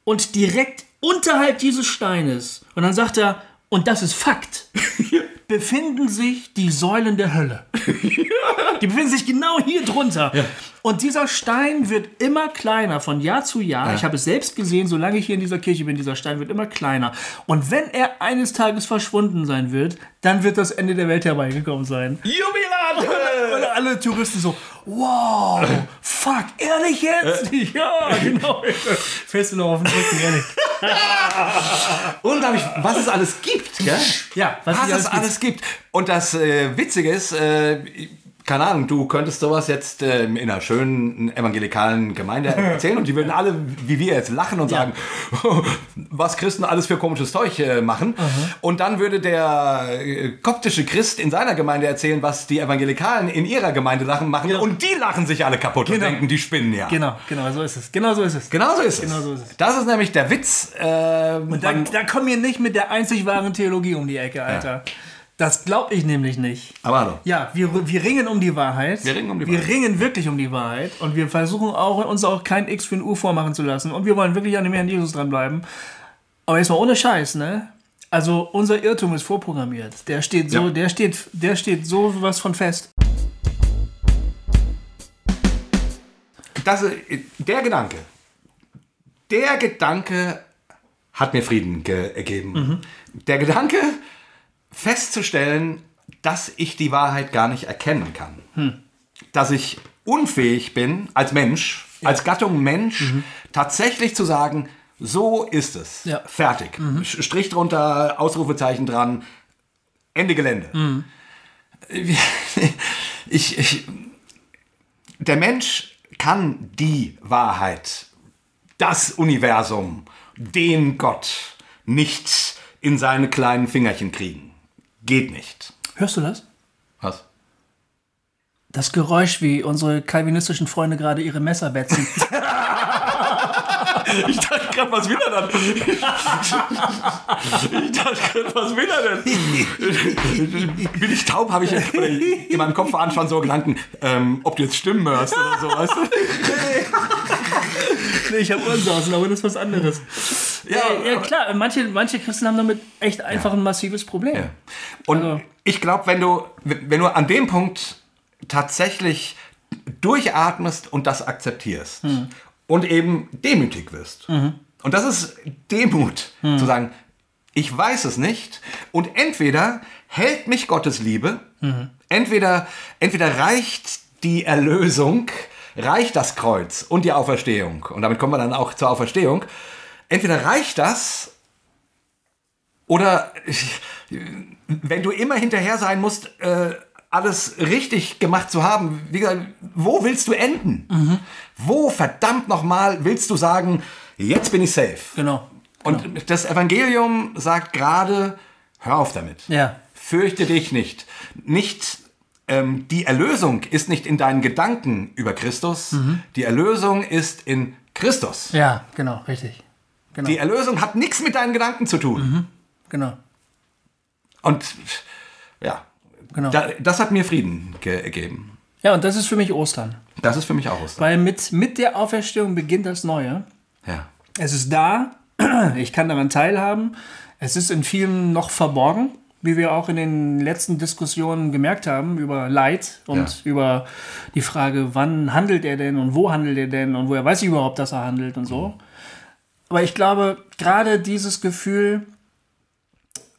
Und direkt unterhalb dieses Steines, und dann sagt er, und das ist Fakt, befinden sich die Säulen der Hölle. Die befinden sich genau hier drunter. Und dieser Stein wird immer kleiner von Jahr zu Jahr. Ich habe es selbst gesehen, solange ich hier in dieser Kirche bin, dieser Stein wird immer kleiner. Und wenn er eines Tages verschwunden sein wird, dann wird das Ende der Welt herbeigekommen sein. Jubilat! Und alle Touristen so, wow, fuck, ehrlich jetzt? Ja, genau. Du noch auf den Rücken, ehrlich. Unglaublich, was es alles gibt, gell? Ja, was was, es es alles alles gibt. Und das äh, Witzige ist, äh, keine Ahnung, du könntest sowas jetzt ähm, in einer schönen evangelikalen Gemeinde erzählen und die würden alle, wie wir jetzt, lachen und sagen, was Christen alles für komisches Zeug äh, machen. Und dann würde der äh, koptische Christ in seiner Gemeinde erzählen, was die Evangelikalen in ihrer Gemeinde lachen machen. Und die lachen sich alle kaputt und Genau. denken, die spinnen ja. Genau, genau, so ist es. Genau so ist es. Genau so ist es. Genau so ist es. Das ist nämlich der Witz. Äh, Da, man- da kommen wir nicht mit der einzig wahren Theologie um die Ecke, Alter. Das glaube ich nämlich nicht. aber. Ja, wir, wir ringen um die Wahrheit. Wir ringen um die Wir Wahrheit. ringen wirklich um die Wahrheit. Und wir versuchen auch, uns auch kein X für ein U vormachen zu lassen. Und wir wollen wirklich an dem Herrn Jesus dranbleiben. Aber jetzt mal ohne Scheiß, ne? Also unser Irrtum ist vorprogrammiert. Der steht so, Ja. der steht, der steht so was von fest. das, der Gedanke, der Gedanke hat mir Frieden ge ergeben. Der Gedanke, festzustellen, dass ich die Wahrheit gar nicht erkennen kann. Dass ich unfähig bin, als Mensch, als Gattung Mensch, tatsächlich zu sagen, so ist es. Ja. Fertig. Sch- Strich drunter, Ausrufezeichen dran, Ende Gelände. Ich, ich, der Mensch kann die Wahrheit, das Universum, den Gott nicht in seine kleinen Fingerchen kriegen. Geht nicht. Hörst du das? Was? Das Geräusch, wie unsere kalvinistischen Freunde gerade ihre Messer betzen. Ich dachte gerade, was will er dann? Ich dachte gerade, was will er denn? Bin ich taub? Habe ich in meinem Kopf waren schon so Gedanken, ähm, ob du jetzt Stimmen hörst oder so, weißt du? Nee, ich habe Ursausen, aber das ist was anderes. Ja, ja klar, manche, manche Christen haben damit echt einfach ein massives Problem. Ja. Und Also- ich glaube, wenn du, wenn du an dem Punkt tatsächlich durchatmest und das akzeptierst Hm. und eben demütig wirst. Und das ist Demut, Hm. zu sagen, ich weiß es nicht und entweder hält mich Gottes Liebe, Mhm. entweder, entweder reicht die Erlösung, reicht das Kreuz und die Auferstehung, und damit kommen wir dann auch zur Auferstehung, entweder reicht das oder wenn du immer hinterher sein musst, äh, alles richtig gemacht zu haben, wie gesagt, wo willst du enden? Wo verdammt nochmal willst du sagen, jetzt bin ich safe? Genau. Und das Evangelium sagt gerade, hör auf damit. Ja. Fürchte dich nicht. Nicht ähm, die Erlösung ist nicht in deinen Gedanken über Christus. Die Erlösung ist in Christus. Ja, genau, richtig. Genau. Die Erlösung hat nichts mit deinen Gedanken zu tun. genau. Und ja, Genau. da, das hat mir Frieden ge gegeben. Ja, und das ist für mich Ostern. Das ist für mich auch Ostern. Weil mit, mit der Auferstehung beginnt das Neue. Ja. Es ist da, ich kann daran teilhaben. Es ist in vielen noch verborgen, wie wir auch in den letzten Diskussionen gemerkt haben über Leid und Ja. über die Frage, wann handelt er denn und wo handelt er denn und woher weiß ich überhaupt, dass er handelt und so. Aber ich glaube, gerade dieses Gefühl,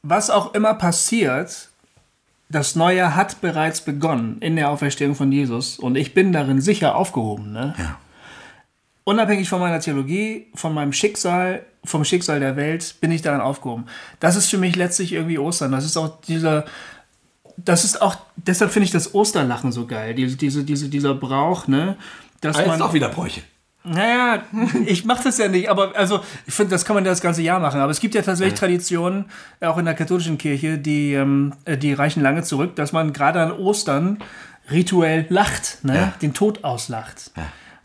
was auch immer passiert, das Neue hat bereits begonnen in der Auferstehung von Jesus und ich bin darin sicher aufgehoben. Ne? Ja. unabhängig von meiner Theologie, von meinem Schicksal, vom Schicksal der Welt, bin ich daran aufgehoben. Das ist für mich letztlich irgendwie Ostern. Das ist auch dieser, das ist auch, deshalb finde ich das Osterlachen so geil. Diese, diese, diese, dieser Brauch, ne? Dass Ah, jetzt man, auch wieder Bräuche. naja, ich mache das ja nicht, aber also ich finde, das kann man das ganze Jahr machen. Aber es gibt ja tatsächlich Traditionen, auch in der katholischen Kirche, die, ähm, die reichen lange zurück, dass man gerade an Ostern rituell lacht, ne? Ja. den Tod auslacht.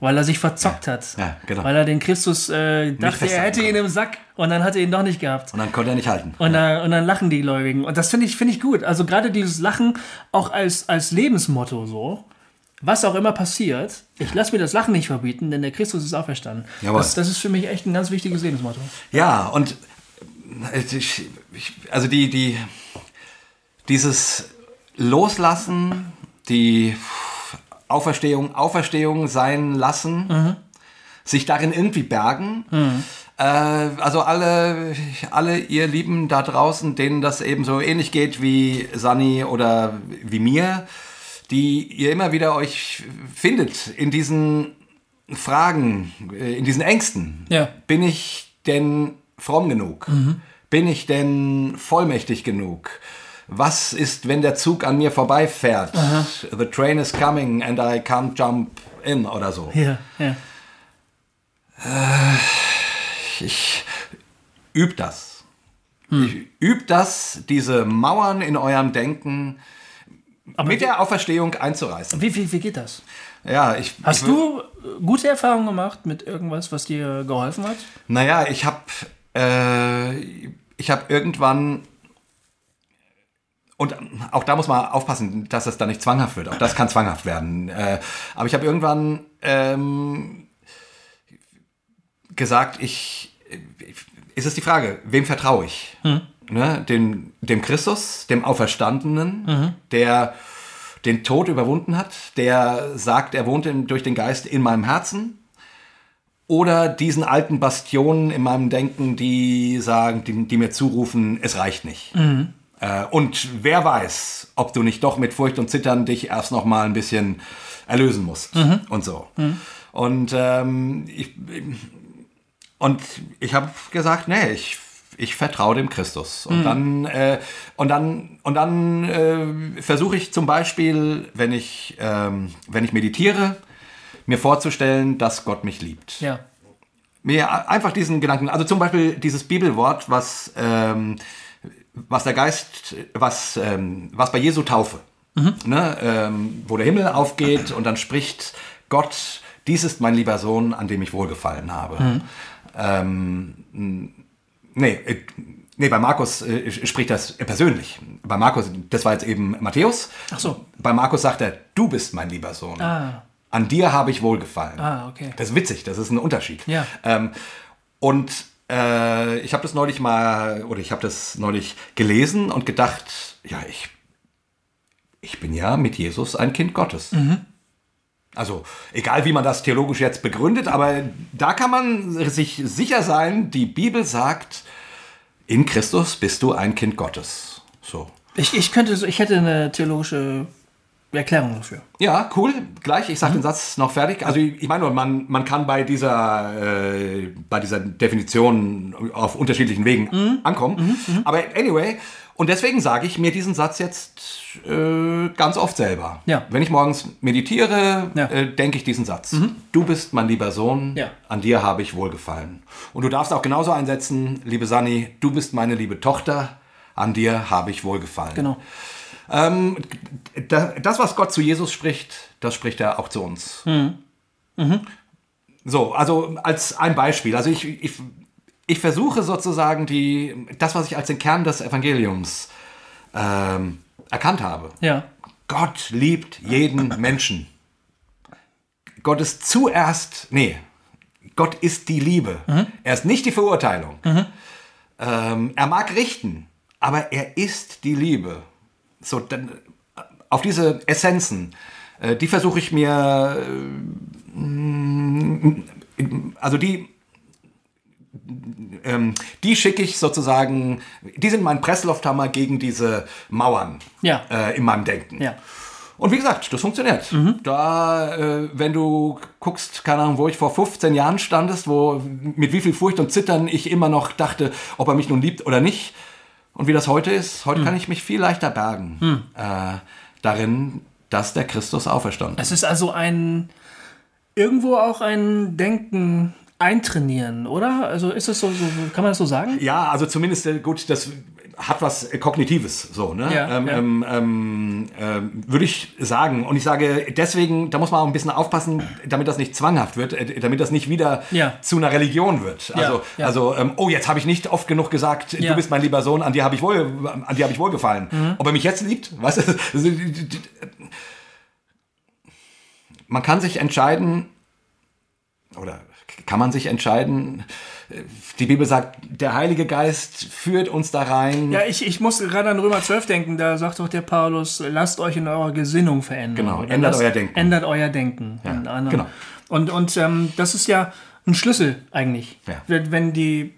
Weil er sich verzockt hat. Ja, genau. Weil er den Christus äh, dachte, er hätte ihn im Sack und dann hat er ihn doch nicht gehabt. Und dann konnte er nicht halten. Und, dann, und dann lachen die Gläubigen. Und das finde ich, finde ich gut. Also gerade dieses Lachen auch als, als Lebensmotto so. Was auch immer passiert, ich lasse mir das Lachen nicht verbieten, denn der Christus ist auferstanden. Jawohl. Das, das ist für mich echt ein ganz wichtiges Lebensmotto. Ja, und äh, ich, also die, die, dieses Loslassen, die Auferstehung, Auferstehung sein lassen, sich darin irgendwie bergen. Äh, also alle, alle ihr Lieben da draußen, denen das eben so ähnlich geht wie Sani oder wie mir, die ihr immer wieder euch findet in diesen Fragen, äh, in diesen Ängsten. Ja. Bin ich denn fromm genug? Bin ich denn vollmächtig genug? Was ist, wenn der Zug an mir vorbeifährt? The train is coming and I can't jump in oder so. Ja, ja. Ich üb das. Ich üb das, diese Mauern in eurem Denken mit der Auferstehung einzureißen. Wie, wie, wie geht das? Ja, ich. Hast ich, du äh, gute Erfahrungen gemacht mit irgendwas, was dir geholfen hat? Naja, ich habe äh, ich habe irgendwann und auch da muss man aufpassen, dass es da nicht zwanghaft wird. Auch das kann zwanghaft werden. Äh, aber ich habe irgendwann ähm, gesagt, ich, ist es die Frage, wem vertraue ich? Ne? Dem, dem Christus, dem Auferstandenen, der den Tod überwunden hat, der sagt, er wohnt in, durch den Geist in meinem Herzen. Oder diesen alten Bastionen in meinem Denken, die sagen, die, die mir zurufen, es reicht nicht. Äh, und wer weiß, ob du nicht doch mit Furcht und Zittern dich erst noch mal ein bisschen erlösen musst und so. Und ähm, ich, und ich habe gesagt, nee, ich, ich vertraue dem Christus. Und dann, äh, und dann, und dann äh, versuche ich zum Beispiel, wenn ich, ähm, wenn ich meditiere, mir vorzustellen, dass Gott mich liebt Ja. mir einfach diesen Gedanken, also zum Beispiel dieses Bibelwort, was, ähm, was der Geist, was, ähm, was bei Jesu Taufe, ne, ähm, wo der Himmel aufgeht und dann spricht Gott, dies ist mein lieber Sohn, an dem ich wohlgefallen habe. Ähm, nee, äh, nee, bei Markus äh, spricht das persönlich. Bei Markus, das war jetzt eben Matthäus. Ach so. Bei Markus sagt er, du bist mein lieber Sohn. Ah. An dir habe ich wohlgefallen. Ah, okay. Das ist witzig, das ist ein Unterschied. Ja. Ähm, und äh, ich habe das neulich mal, oder ich habe das neulich gelesen und gedacht, ja, ich, ich bin ja mit Jesus ein Kind Gottes. Also, egal wie man das theologisch jetzt begründet, aber da kann man sich sicher sein, die Bibel sagt, in Christus bist du ein Kind Gottes. So. Ich, ich könnte, so- ich hätte eine theologische Erklärung dafür. Ja, cool. Gleich, ich sage den Satz noch fertig. Also ich ich meine nur, man, man kann bei dieser, äh, bei dieser Definition auf unterschiedlichen Wegen ankommen. Aber anyway, und deswegen sage ich mir diesen Satz jetzt äh, ganz oft selber. Ja. Wenn ich morgens meditiere, Ja. äh, denke ich diesen Satz. Du bist mein lieber Sohn, Ja. an dir habe ich wohlgefallen. Und du darfst auch genauso einsetzen, liebe Sani, du bist meine liebe Tochter, an dir habe ich wohlgefallen. Genau. Ähm, da- das, was Gott zu Jesus spricht, das spricht er auch zu uns. So, also als ein Beispiel. Also ich, ich, ich versuche sozusagen die, das, was ich als den Kern des Evangeliums ähm, erkannt habe. Ja. Gott liebt jeden Menschen. Gott ist zuerst, nee, Gott ist die Liebe. Er ist nicht die Verurteilung. Ähm, er mag richten, aber er ist die Liebe. So, dann, auf diese Essenzen, äh, die versuche ich mir, äh, also die, ähm, die schicke ich sozusagen, die sind mein Presslufthammer gegen diese Mauern Ja. äh, in meinem Denken. Ja. Und wie gesagt, das funktioniert. Da, äh, wenn du guckst, keine Ahnung, wo ich vor 15 Jahren standest, wo mit wie viel Furcht und Zittern ich immer noch dachte, ob er mich nun liebt oder nicht. Und wie das heute ist, heute kann ich mich viel leichter bergen äh, darin, dass der Christus auferstanden ist. Es ist also ein irgendwo auch ein Denken eintrainieren, oder? Also ist es so, so kann man das so sagen? Ja, also zumindest äh, gut, das hat was Kognitives, so, ne? Ja, ähm, ja. Ähm, ähm, ähm, Würde ich sagen. Und ich sage deswegen, da muss man auch ein bisschen aufpassen, damit das nicht zwanghaft wird, äh, damit das nicht wieder Ja. zu einer Religion wird. Also, also ähm, oh, jetzt habe ich nicht oft genug gesagt, du bist mein lieber Sohn, an dir habe ich wohl, an dir habe ich wohlgefallen. Mhm. Ob er mich jetzt liebt, weißt du? Man kann sich entscheiden, oder kann man sich entscheiden, die Bibel sagt, der Heilige Geist führt uns da rein. Ja, ich, ich muss gerade an Römer 12 denken, da sagt doch der Paulus, lasst euch in eurer Gesinnung verändern. Genau, ändert lasst- euer Denken. Ändert euer Denken. anderen- genau. Und, und ähm, das ist ja ein Schlüssel eigentlich. Ja. Wenn die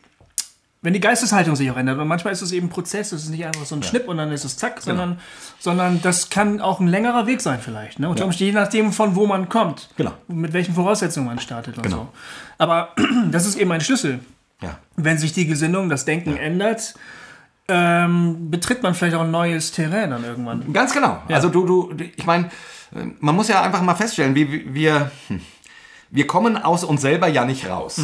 wenn die Geisteshaltung sich auch ändert. Und manchmal ist es eben ein Prozess, es ist nicht einfach so ein Schnipp und dann ist es zack, Genau. sondern, sondern das kann auch ein längerer Weg sein vielleicht. Ne? Unter Umständen, je nachdem, von wo man kommt. Genau. Mit welchen Voraussetzungen man startet und Genau. so. Aber das ist eben ein Schlüssel. Ja. Wenn sich die Gesinnung, das Denken ändert, ähm, betritt man vielleicht auch ein neues Terrain dann irgendwann. Ganz genau. Also du, du, ich meine, man muss ja einfach mal feststellen, wie wie- wir, hm, wir kommen aus uns selber ja nicht raus.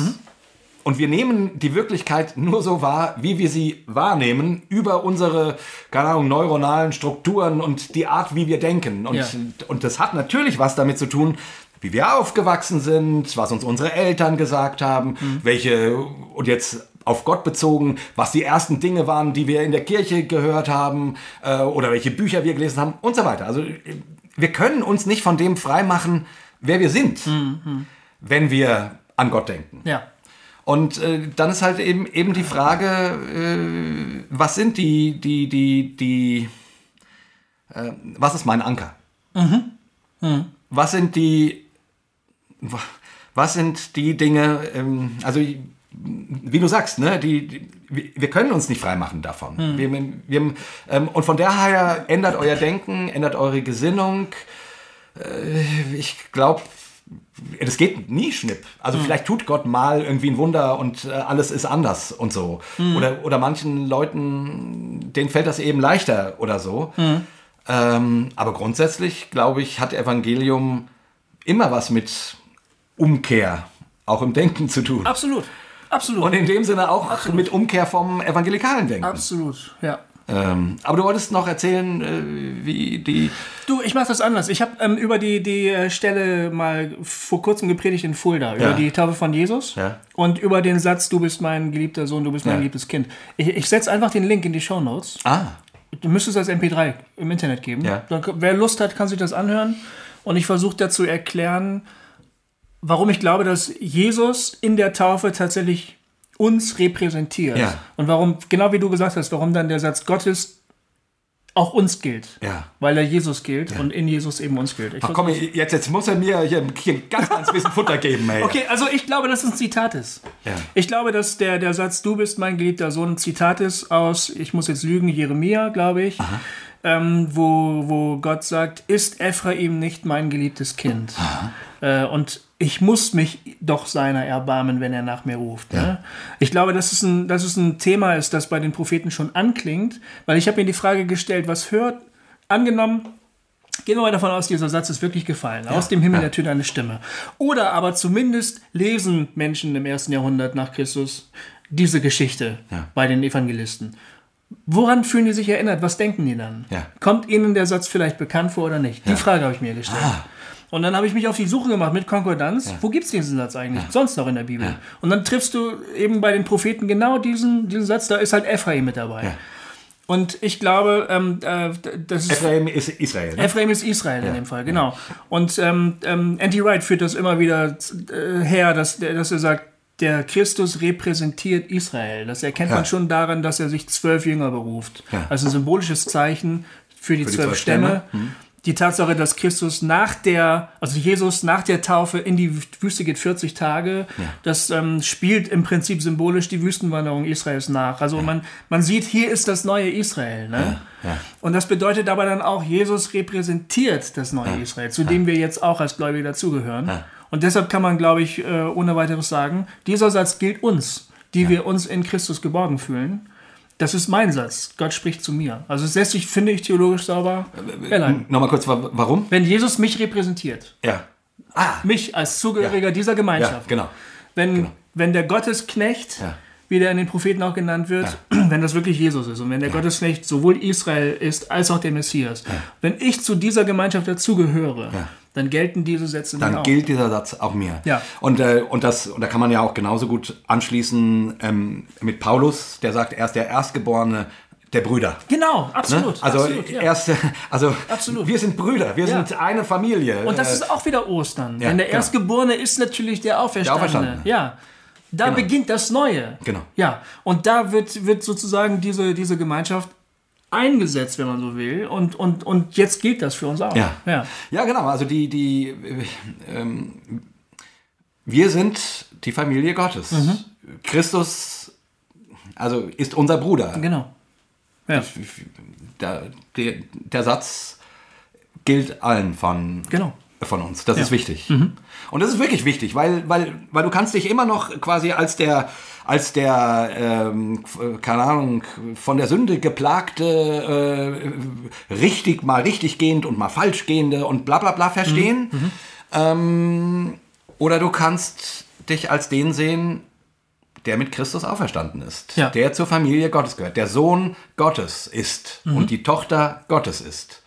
Und wir nehmen die Wirklichkeit nur so wahr, wie wir sie wahrnehmen, über unsere, keine Ahnung, neuronalen Strukturen und die Art, wie wir denken. Und, Ja. und das hat natürlich was damit zu tun, wie wir aufgewachsen sind, was uns unsere Eltern gesagt haben, welche, und jetzt auf Gott bezogen, was die ersten Dinge waren, die wir in der Kirche gehört haben, äh, oder welche Bücher wir gelesen haben und so weiter. Also wir können uns nicht von dem freimachen, wer wir sind, wenn wir an Gott denken. Ja. Und äh, dann ist halt eben, eben die Frage, äh, was sind die, die, die, die, äh, was ist mein Anker? Was sind die, wa- was sind die Dinge, ähm, also wie du sagst, ne, die, die, wir- können uns nicht freimachen davon. Wir, wir, ähm, und von daher ändert euer Denken, ändert eure Gesinnung. Äh, ich glaube, das geht nie schnipp. Also vielleicht tut Gott mal irgendwie ein Wunder und äh, alles ist anders und so. Oder, oder manchen Leuten, denen fällt das eben leichter oder so. Ähm, aber grundsätzlich, glaube ich, hat Evangelium immer was mit Umkehr, auch im Denken zu tun. Absolut. Absolut. Und in dem Sinne auch mit Umkehr vom evangelikalen Denken. Absolut. Ja. Ähm, aber du wolltest noch erzählen, äh, wie die. Du, ich mache das anders. Ich habe ähm, über die, die äh, Stelle mal vor kurzem gepredigt in Fulda, über Ja. die Taufe von Jesus Ja. und über den Satz, du bist mein geliebter Sohn, du bist mein Ja. geliebtes Kind. Ich, ich setze einfach den Link in die Show Notes. Ah, Du müsstest das MP3 im Internet geben. Ja. Dann, wer Lust hat, kann sich das anhören. Und ich versuche dazu erklären, warum ich glaube, dass Jesus in der Taufe tatsächlich uns repräsentiert. Ja. Und warum, genau wie du gesagt hast, warum dann der Satz Gottes auch uns gilt. Ja. Weil er Jesus gilt und in Jesus eben uns gilt. Ich ach komm, jetzt, jetzt muss er mir hier, hier ganz, ganz bisschen Futter geben, ey. Okay, also ich glaube, dass es ein Zitat ist. Ja. Ich glaube, dass der, der Satz, du bist mein geliebter Sohn, ein Zitat ist aus, ich muss jetzt lügen, Jeremia, glaube ich, ähm, wo, wo Gott sagt, ist Ephraim nicht mein geliebtes Kind? Äh, und ich muss mich doch seiner erbarmen, wenn er nach mir ruft. Ne? Ich glaube, dass es, ein, dass es ein Thema ist, das bei den Propheten schon anklingt, weil ich habe mir die Frage gestellt, was hört, angenommen, Gehen wir mal davon aus, dieser Satz ist wirklich gefallen. Aus dem Himmel ja. ertönt eine Stimme. Oder aber zumindest lesen Menschen im ersten Jahrhundert nach Christus diese Geschichte Ja. bei den Evangelisten. Woran fühlen die sich erinnert? Was denken die dann? Ja. Kommt ihnen der Satz vielleicht bekannt vor oder nicht? Die Frage habe ich mir gestellt. Ah. Und dann habe ich mich auf die Suche gemacht mit Konkordanz. Wo gibt es diesen Satz eigentlich? Sonst noch in der Bibel. Und dann triffst du eben bei den Propheten genau diesen, diesen Satz. Da ist halt Ephraim mit dabei. Ja. Und ich glaube, ähm, äh, das ist Ephraim ist Israel. Ne? Ephraim ist Israel in dem Fall, genau. Und ähm, ähm, Andy Wright führt das immer wieder äh, her, dass, dass er sagt, der Christus repräsentiert Israel. Das erkennt Ja. man schon daran, dass er sich zwölf Jünger beruft. Ja. Also ein symbolisches Zeichen für die, die zwölf zwölf Stämme. Stämme. Die Tatsache, dass Christus nach der, also Jesus nach der Taufe in die Wüste geht 40 Tage, das ähm, spielt im Prinzip symbolisch die Wüstenwanderung Israels nach. Also man, man sieht, hier ist das neue Israel. Ne? ja. Und das bedeutet aber dann auch, Jesus repräsentiert das neue Israel, zu dem wir jetzt auch als Gläubige dazugehören. Und deshalb kann man, glaube ich, äh, ohne weiteres sagen, dieser Satz gilt uns, die wir uns in Christus geborgen fühlen. Das ist mein Satz. Gott spricht zu mir. Also es lässt sich, finde ich, theologisch sauber herleiten. Nochmal kurz, wa- warum? Wenn Jesus mich repräsentiert, Ja. Ah, mich als Zugehöriger dieser Gemeinschaft, ja, genau. wenn, wenn der Gottesknecht, Ja. wie der in den Propheten auch genannt wird, wenn das wirklich Jesus ist und wenn der Gottesknecht sowohl Israel ist als auch der Messias, wenn ich zu dieser Gemeinschaft dazugehöre, dann gelten diese Sätze Dann auch. gilt dieser Satz auch mir. Ja. Und, äh, und, das, und da kann man ja auch genauso gut anschließen ähm, mit Paulus, der sagt, er ist der Erstgeborene der Brüder. Genau, Ne? absolut. Also, absolut, ja. erst, also Absolut. wir sind Brüder, wir Ja. sind eine Familie. Und das Äh, ist auch wieder Ostern. ja, Denn der genau. Erstgeborene ist natürlich der Auferstandene. Der Auferstandene. Ja. Da Genau. beginnt das Neue. Genau. Ja. Und da wird, wird sozusagen diese, diese Gemeinschaft eingesetzt, wenn man so will. Und, und, und jetzt gilt das für uns auch. Ja. ja. Ja, genau. Also die, die, äh, ähm, wir sind die Familie Gottes. Mhm. Christus, also ist unser Bruder. Genau. Ja. Der, der, der Satz gilt allen von, Genau. Von uns. Das ist wichtig. Und das ist wirklich wichtig, weil, weil, weil du kannst dich immer noch quasi als der, als der, ähm, keine Ahnung, von der Sünde geplagte, äh, richtig, mal richtig gehend und mal falsch gehende und bla bla bla verstehen. Ähm, oder du kannst dich als den sehen, der mit Christus auferstanden ist, Ja. der zur Familie Gottes gehört, der Sohn Gottes ist und die Tochter Gottes ist.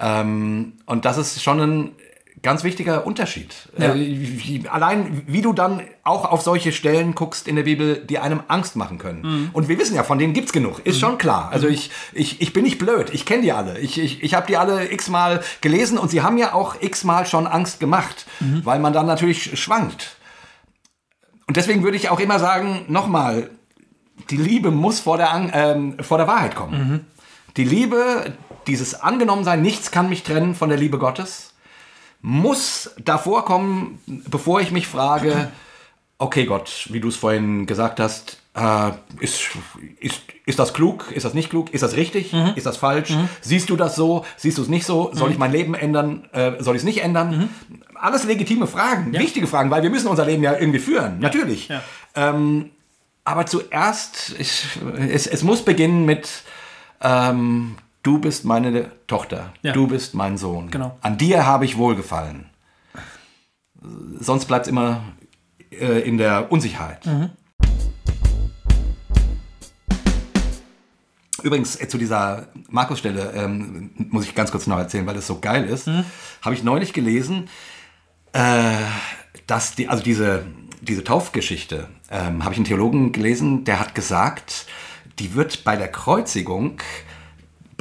Ähm, und das ist schon ein ganz wichtiger Unterschied. Ja. Äh, wie, allein wie du dann auch auf solche Stellen guckst in der Bibel, die einem Angst machen können. Und wir wissen ja, von denen gibt's genug, ist schon klar. Also ich, ich, ich bin nicht blöd, ich kenne die alle. Ich, ich, ich habe die alle x-mal gelesen und sie haben ja auch x-mal schon Angst gemacht, weil man dann natürlich schwankt. Und deswegen würde ich auch immer sagen, nochmal, die Liebe muss vor der, ähm, vor der Wahrheit kommen. Die Liebe, dieses Angenommensein, nichts kann mich trennen von der Liebe Gottes, muss davor kommen, bevor ich mich frage, okay Gott, wie du es vorhin gesagt hast, äh, ist, ist, ist das klug? Ist das nicht klug? Ist das richtig? Ist das falsch? Siehst du das so? Siehst du es nicht so? Soll ich mein Leben ändern? Äh, soll ich es nicht ändern? Alles legitime Fragen, wichtige Fragen, weil wir müssen unser Leben ja irgendwie führen, natürlich. Ja. Ähm, aber zuerst, ich, es, es muss beginnen mit, ähm, du bist meine Tochter, Ja. du bist mein Sohn. Genau. An dir habe ich wohlgefallen. Sonst bleibt es immer äh, in der Unsicherheit. Übrigens, äh, zu dieser Markus-Stelle ähm, muss ich ganz kurz noch erzählen, weil das so geil ist. Habe ich neulich gelesen, äh, dass die, also diese, diese Taufgeschichte, ähm, habe ich einen Theologen gelesen, der hat gesagt, die wird bei der Kreuzigung,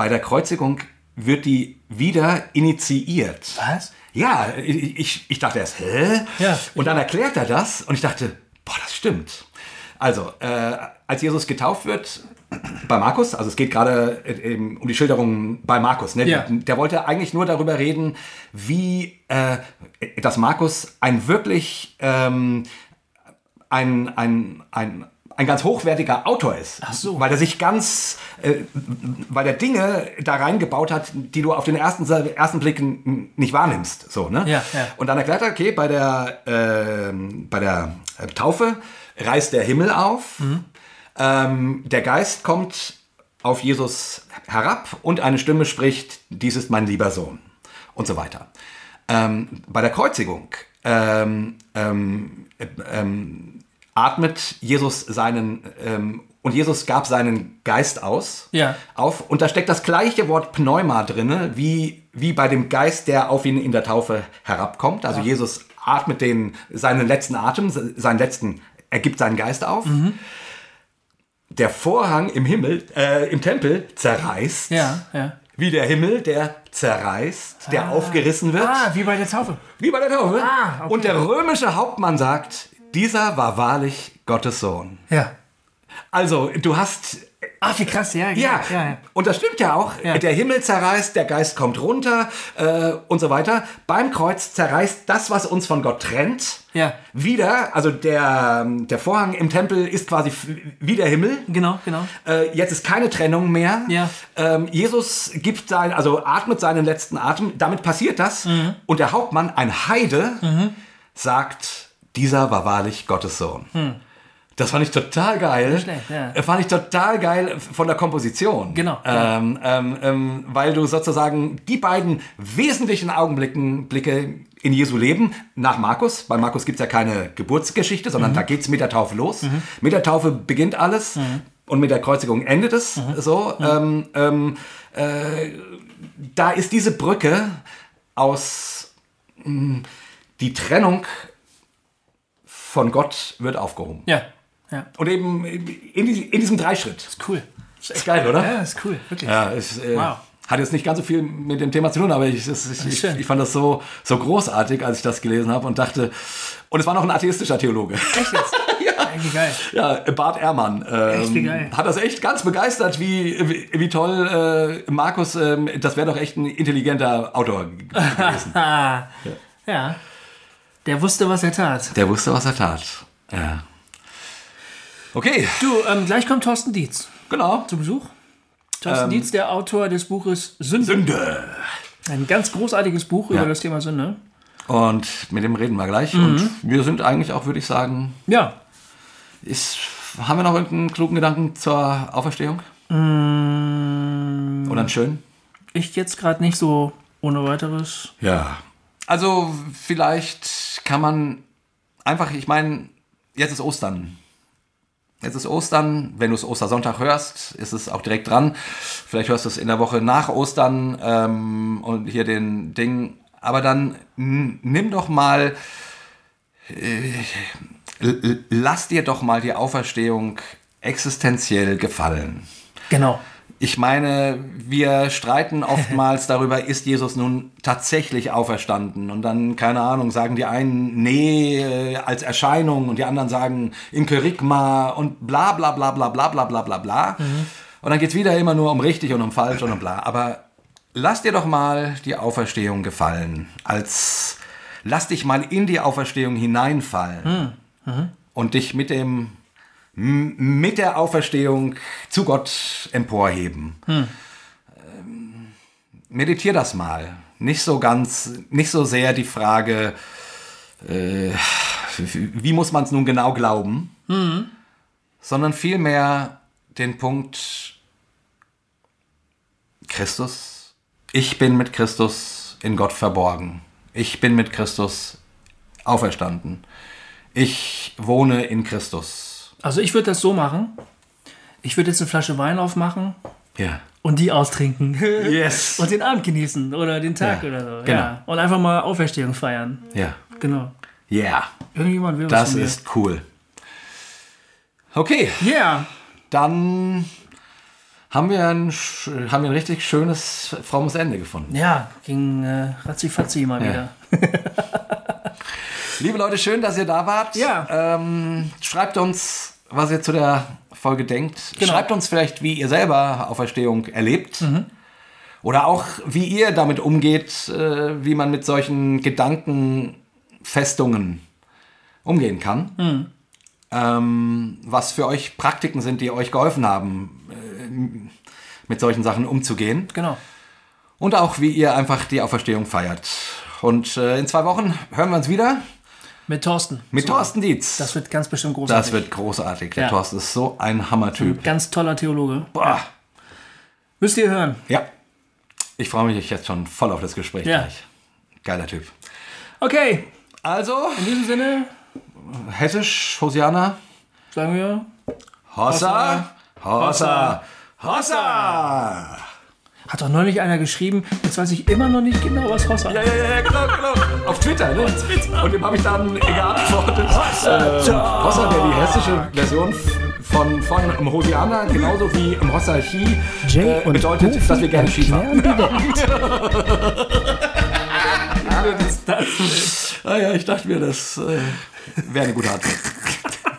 bei der Kreuzigung wird die wieder initiiert. Was? Ja, ich, ich, dachte erst, hä? Ja. Und dann erklärt er das und ich dachte, boah, das stimmt. Also, äh, als Jesus getauft wird bei Markus, also es geht gerade äh, eben um die Schilderung bei Markus, ne? Ja. der wollte eigentlich nur darüber reden, wie, äh, dass Markus ein wirklich ähm, ein, ein, ein, ein ganz hochwertiger Autor ist. Ach so. Weil er sich ganz, äh, weil er Dinge da reingebaut hat, die du auf den ersten, ersten Blick nicht wahrnimmst. So, ne? Ja, ja. Und dann erklärt er, okay, bei der, ähm, bei der äh, Taufe reißt der Himmel auf, Mhm. ähm, der Geist kommt auf Jesus herab und eine Stimme spricht, dies ist mein lieber Sohn und so weiter. Ähm, bei der Kreuzigung ähm, ähm, äh, ähm, atmet Jesus seinen ähm, und Jesus gab seinen Geist aus Ja. auf und da steckt das gleiche Wort Pneuma drinne wie wie bei dem Geist, der auf ihn in der Taufe herabkommt. Also Jesus atmet den seinen letzten Atem, seinen letzten er gibt seinen Geist auf. Mhm. Der Vorhang im Himmel, äh, im Tempel zerreißt. Ja, ja. Wie der Himmel, der zerreißt, der aufgerissen wird. Ah, wie bei der Taufe. Wie bei der Taufe. Ah, okay. Und der römische Hauptmann sagt, dieser war wahrlich Gottes Sohn. Ja. Also, du hast. Ah, wie krass, ja. Ja, ja, ja. und das stimmt ja auch. Ja. Der Himmel zerreißt, der Geist kommt runter äh, und so weiter. Beim Kreuz zerreißt das, was uns von Gott trennt, Ja. wieder. Also der, der Vorhang im Tempel ist quasi wie der Himmel. Genau, genau. Äh, jetzt ist keine Trennung mehr. Ja. Ähm, Jesus gibt sein, also atmet seinen letzten Atem. Damit passiert das. Mhm. Und der Hauptmann, ein Heide, sagt, dieser war wahrlich Gottes Sohn. Das fand ich total geil. Hm. schlecht, ja. Äh, Fand ich total geil von der Komposition. Genau, Ähm, ähm, ähm, weil du sozusagen die beiden wesentlichen Augenblicken Blicke in Jesu Leben nach Markus, bei Markus gibt es ja keine Geburtsgeschichte, Mhm. sondern da geht es mit der Taufe los. Mit der Taufe beginnt alles Mhm. und mit der Kreuzigung endet es. So, ähm, ähm, äh, da ist diese Brücke aus mh, die Trennung von Gott wird aufgehoben. Ja, ja. Und eben in, in diesem Dreischritt. Cool. Ist geil, oder? Ja, ist cool, wirklich. Ja, es äh, Wow. hat jetzt nicht ganz so viel mit dem Thema zu tun, aber ich, ich, ich, ich fand das so, so großartig, als ich das gelesen habe und dachte, und es war noch ein atheistischer Theologe. Echt jetzt? ja. Ja, Bart Ehrmann ähm, Echt, hat das echt ganz begeistert, wie, wie, wie toll äh, Markus, ähm, das wäre doch echt ein intelligenter Autor gewesen. Ah. Ja. Der wusste, was er tat. Der wusste, was er tat. Ja. Okay, Du, ähm, gleich kommt Thorsten Dietz genau. zu Besuch. Thorsten Dietz, der Autor des Buches Sünde. Sünde. Ein ganz großartiges Buch Ja. über das Thema Sünde. Und mit dem reden wir gleich. Und wir sind eigentlich auch, würde ich sagen, Ja. ist, haben wir noch irgendeinen klugen Gedanken zur Auferstehung? Oder einen schönen? Ich jetzt gerade nicht so ohne weiteres. Ja. Also vielleicht kann man einfach, ich meine, jetzt ist Ostern. Jetzt ist Ostern. Wenn du es Ostersonntag hörst, ist es auch direkt dran. Vielleicht hörst du es in der Woche nach Ostern ähm, und hier den Ding. Aber dann nimm doch mal, äh, lass dir doch mal die Auferstehung existenziell gefallen. Genau. Ich meine, wir streiten oftmals darüber, ist Jesus nun tatsächlich auferstanden? Und dann, keine Ahnung, sagen die einen, nee, äh, als Erscheinung und die anderen sagen im Kerygma und bla bla bla bla bla bla bla bla bla. Und dann geht's wieder immer nur um richtig und um falsch und um bla. Aber lass dir doch mal die Auferstehung gefallen. Als lass dich mal in die Auferstehung hineinfallen und dich mit dem mit der Auferstehung zu Gott emporheben. Ähm, meditier das mal. Nicht so ganz, nicht so sehr die Frage, äh, wie muss man es nun genau glauben, sondern vielmehr den Punkt Christus. Ich bin mit Christus in Gott verborgen. Ich bin mit Christus auferstanden. Ich wohne in Christus. Also ich würde das so machen. Ich würde jetzt eine Flasche Wein aufmachen Ja. und die austrinken. Yes. und den Abend genießen oder den Tag Ja, oder so. genau. Ja. Und einfach mal Auferstehung feiern. Ja. Genau. Yeah. Irgendjemand will was Das von mir. ist cool. Okay, Yeah. dann haben wir ein, haben wir ein richtig schönes, frommes Ende gefunden. Ja, ging äh, ratzi mal wieder. Liebe Leute, schön, dass ihr da wart. Ja. Ähm, schreibt uns, was ihr zu der Folge denkt. Genau. Schreibt uns vielleicht, wie ihr selber Auferstehung erlebt. Mhm. Oder auch, wie ihr damit umgeht, äh, wie man mit solchen Gedankenfestungen umgehen kann. Mhm. Ähm, was für euch Praktiken sind, die euch geholfen haben, äh, mit solchen Sachen umzugehen. Genau. Und auch, wie ihr einfach die Auferstehung feiert. Und äh, in zwei Wochen hören wir uns wieder Mit Thorsten. mit Thorsten Dietz. Das wird ganz bestimmt großartig. Das wird großartig. Der Ja. Thorsten ist so ein Hammertyp. Ganz toller Theologe. Boah. Müsst ihr hören. Ja. Ich freue mich jetzt schon voll auf das Gespräch Ja. gleich. Geiler Typ. Okay, Also, in diesem Sinne hessisch, Hosiana. sagen wir Hossa, Hossa, Hossa. Hat doch neulich einer geschrieben, jetzt weiß ich immer noch nicht genau, was Hossa Ja, ja, ja, genau, genau. Auf Twitter, ne? Und dem habe ich dann geantwortet. Hossa, äh, Hossa wäre die hessische Version von, von Hosiana, genauso wie im Hossa-Chi. Jay äh, bedeutet, Goofy dass wir gerne Skifahren. die Welt. Ah ja, ich dachte mir, das äh, wäre eine gute Antwort.